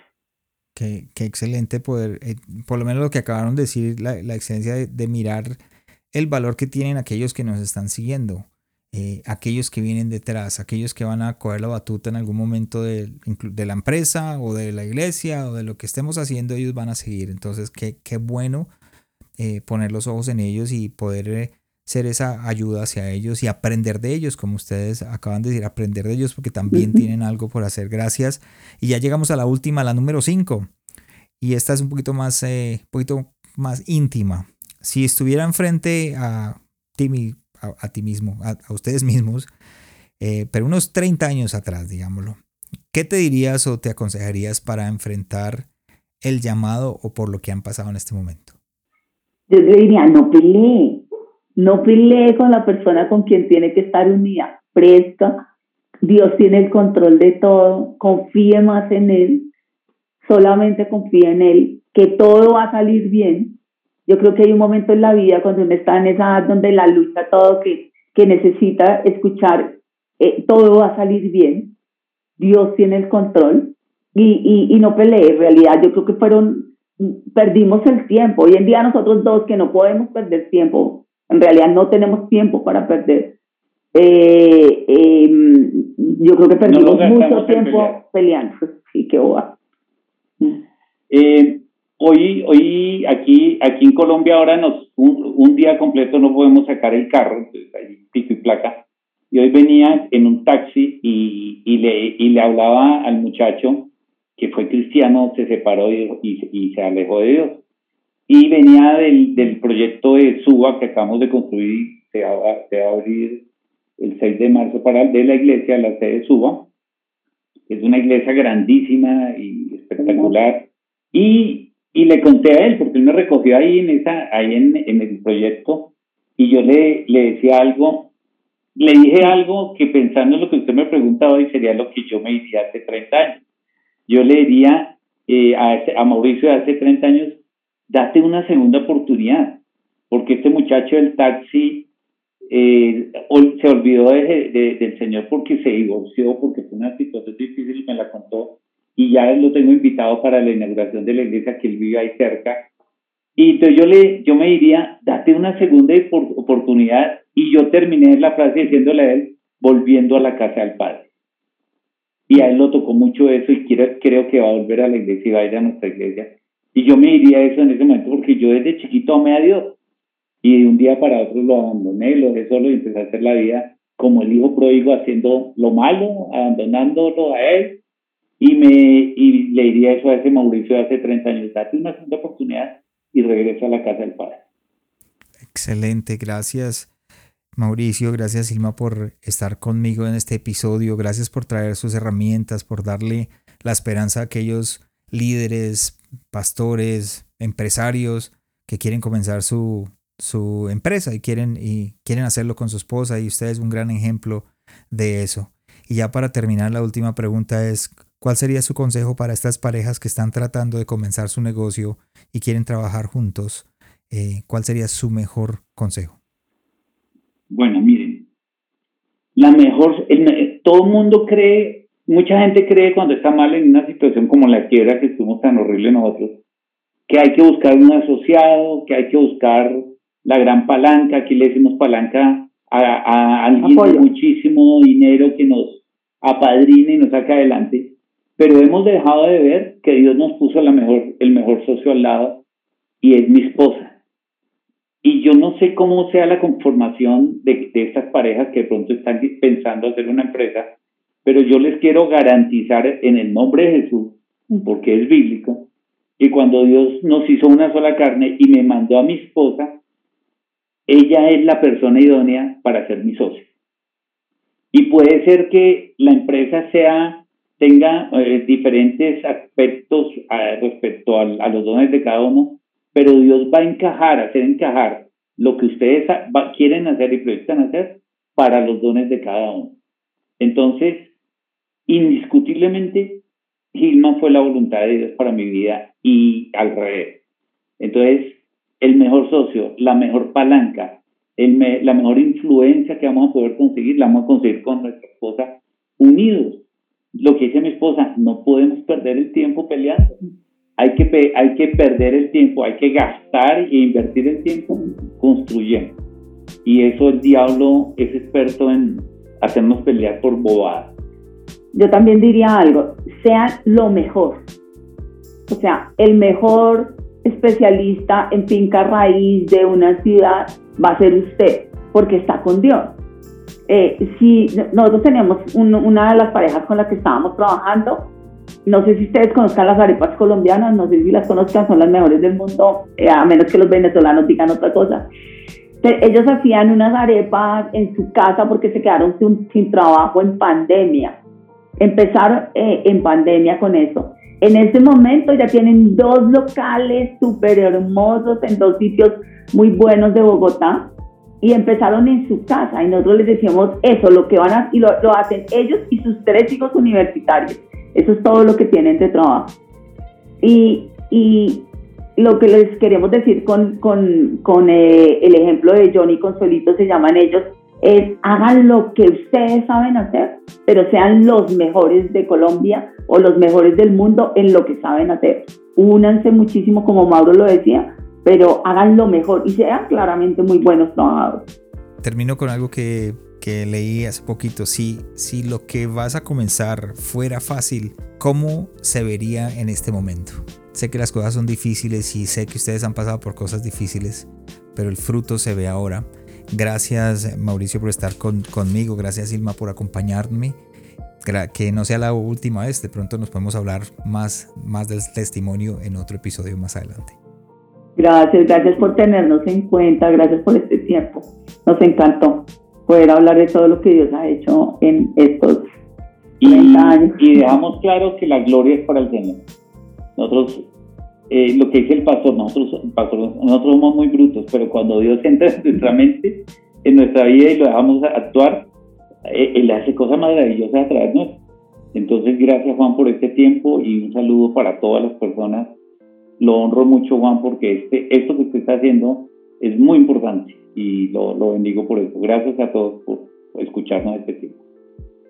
Qué, qué excelente poder, eh, por lo menos lo que acabaron de decir, la, la excelencia de, de, mirar el valor que tienen aquellos que nos están siguiendo. Eh, aquellos que vienen detrás, aquellos que van a coger la batuta en algún momento de, de, la empresa o de la iglesia o de lo que estemos haciendo, ellos van a seguir. Entonces, qué, qué bueno eh, poner los ojos en ellos y poder eh, ser esa ayuda hacia ellos y aprender de ellos, como ustedes acaban de decir, aprender de ellos porque también tienen algo por hacer. Gracias. Y ya llegamos a la última, la número 5. Y esta es un poquito más, un poquito más íntima. Si estuvieran frente a Timmy a, ti mismo, a, ustedes mismos, eh, pero unos 30 años atrás, digámoslo. ¿Qué te dirías o te aconsejarías para enfrentar el llamado o por lo que han pasado en este momento? Yo le diría, no pelee, no pelee con la persona con quien tiene que estar unida, fresca. Dios tiene el control de todo, confíe más en Él, solamente confíe en Él, que todo va a salir bien yo creo que hay un momento en la vida cuando uno está en esa edad donde la lucha, todo que, que necesita escuchar, eh, todo va a salir bien, Dios tiene el control y, y, y no pelee. En realidad, yo creo que fueron, perdimos el tiempo. Hoy en día nosotros dos que no podemos perder tiempo, En realidad no tenemos tiempo para perder. Eh, em, yo creo que perdimos mucho tiempo peleando. Sí, qué boba. Eh, hoy, hoy aquí, aquí en Colombia ahora nos un, día completo no podemos sacar el carro, entonces pico y placa. Y hoy venía en un taxi y, y, le, y le hablaba al muchacho que fue cristiano, se separó y, y, se alejó de Dios. Y venía del, del proyecto de Suba que acabamos de construir, se va, se va a abrir el 6 de marzo para de la iglesia, la sede de Suba. Es una iglesia grandísima y espectacular. Y, y le conté a él, porque él me recogió ahí en, esa, ahí en, en el proyecto, y yo le, le decía algo, le dije algo que pensando en lo que usted me preguntaba hoy sería lo que yo me decía hace 30 años. Yo le diría eh, a, a Mauricio de hace 30 años, date una segunda oportunidad, porque este muchacho del taxi eh, se olvidó de, del Señor porque se divorció, porque fue una situación difícil y me la contó y ya lo tengo invitado para la inauguración de la iglesia que él vive ahí cerca. Y entonces yo, le, yo me diría, date una segunda oportunidad y yo terminé la frase diciéndole a él, volviendo a la casa del Padre. Y a él lo tocó mucho eso y quiero, creo que va a volver a la iglesia y va a ir a nuestra iglesia. Y yo me diría eso en ese momento porque yo desde chiquito amé a Dios. Y de un día para otro lo abandoné, lo dejé solo y empecé a hacer la vida como el hijo pródigo haciendo lo malo, abandonándolo a él y, me, y le diría eso a ese Mauricio de hace 30 años, date una segunda oportunidad y regresa a la casa del Padre. Excelente, gracias Mauricio, gracias Silma por estar conmigo en este episodio, gracias por traer sus herramientas, por darle la esperanza a aquellos líderes, pastores, empresarios que quieren comenzar su, su empresa y quieren, y quieren hacerlo con su esposa y usted es un gran ejemplo de eso. Y ya para terminar, la última pregunta es, ¿Cuál sería su consejo para estas parejas que están tratando de comenzar su negocio y quieren trabajar juntos? Eh, ¿Cuál sería su mejor consejo? Bueno, miren, la mejor, todo el mundo cree, mucha gente cree cuando está mal en una situación como la quiebra que estuvimos tan horrible nosotros, que hay que buscar un asociado, que hay que buscar la gran palanca, aquí le decimos palanca a, a alguien de muchísimo dinero que nos apadrine y nos saca adelante pero hemos dejado de ver que Dios nos puso la mejor, el mejor socio al lado y es mi esposa. Y yo no sé cómo sea la conformación de, de estas parejas que de pronto están pensando hacer una empresa, pero yo les quiero garantizar en el nombre de Jesús, porque es bíblico, que cuando Dios nos hizo una sola carne y me mandó a mi esposa, ella es la persona idónea para ser mi socio. Y puede ser que la empresa sea tenga eh, diferentes aspectos ah, respecto a, los dones de cada uno, pero Dios va a encajar, hacer encajar lo que ustedes quieren hacer y proyectan hacer para los dones de cada uno. Entonces, indiscutiblemente, Gilman fue la voluntad de Dios para mi vida y al revés. Entonces, el mejor socio, la mejor palanca, el la mejor influencia que vamos a poder conseguir, la vamos a conseguir con nuestra esposa unidos lo que dice mi esposa, no podemos perder el tiempo peleando. Hay que, hay que perder el tiempo, hay que gastar e invertir el tiempo construyendo. Y eso el diablo es experto en hacernos pelear por bobadas. Yo también diría algo, sean lo mejor. O sea, el mejor especialista en finca raíz de una ciudad va a ser usted, porque está con Dios. Eh, si nosotros teníamos una de las parejas con las que estábamos trabajando, no sé si ustedes conozcan las arepas colombianas, no sé si las conozcan, son las mejores del mundo, eh, a menos que los venezolanos digan otra cosa. ellos hacían unas arepas en su casa porque se quedaron sin, trabajo en pandemia. Empezaron eh, en pandemia con eso. En ese momento ya tienen dos locales súper hermosos en dos sitios muy buenos de Bogotá y empezaron en su casa y nosotros les decíamos eso, lo que van a, y lo, hacen ellos y sus tres hijos universitarios. Eso es todo lo que tienen de trabajo. Y, y lo que les queremos decir con, con, con eh, el ejemplo de Johnny Consuelito, se llaman ellos, es hagan lo que ustedes saben hacer, pero sean los mejores de Colombia o los mejores del mundo en lo que saben hacer. Únanse muchísimo, como Mauro lo decía, pero hagan lo mejor y sean claramente muy buenos trabajadores. Termino con algo que, que leí hace poquito. Si, si lo que vas a comenzar fuera fácil, ¿cómo se vería en este momento? Sé que las cosas son difíciles y sé que ustedes han pasado por cosas difíciles, pero el fruto se ve ahora. Gracias Mauricio por estar conmigo, gracias Ilma por acompañarme. Que no sea la última vez, de pronto nos podemos hablar más, más del testimonio en otro episodio más adelante. Gracias, gracias por tenernos en cuenta, gracias por este tiempo. Nos encantó poder hablar de todo lo que Dios ha hecho en estos y, años. Y dejamos claro que la gloria es para el Señor. Nosotros eh, lo que dice el pastor, nosotros, nosotros somos muy brutos, pero cuando Dios <laughs> entra en nuestra mente, en nuestra vida y lo dejamos actuar, eh, Él hace cosas maravillosas a través nuestro. Entonces, gracias Juan por este tiempo y un saludo para todas las personas. Lo honro mucho Juan porque este, esto que usted está haciendo es muy importante y lo, lo bendigo por eso. Gracias a todos por escucharnos este tiempo.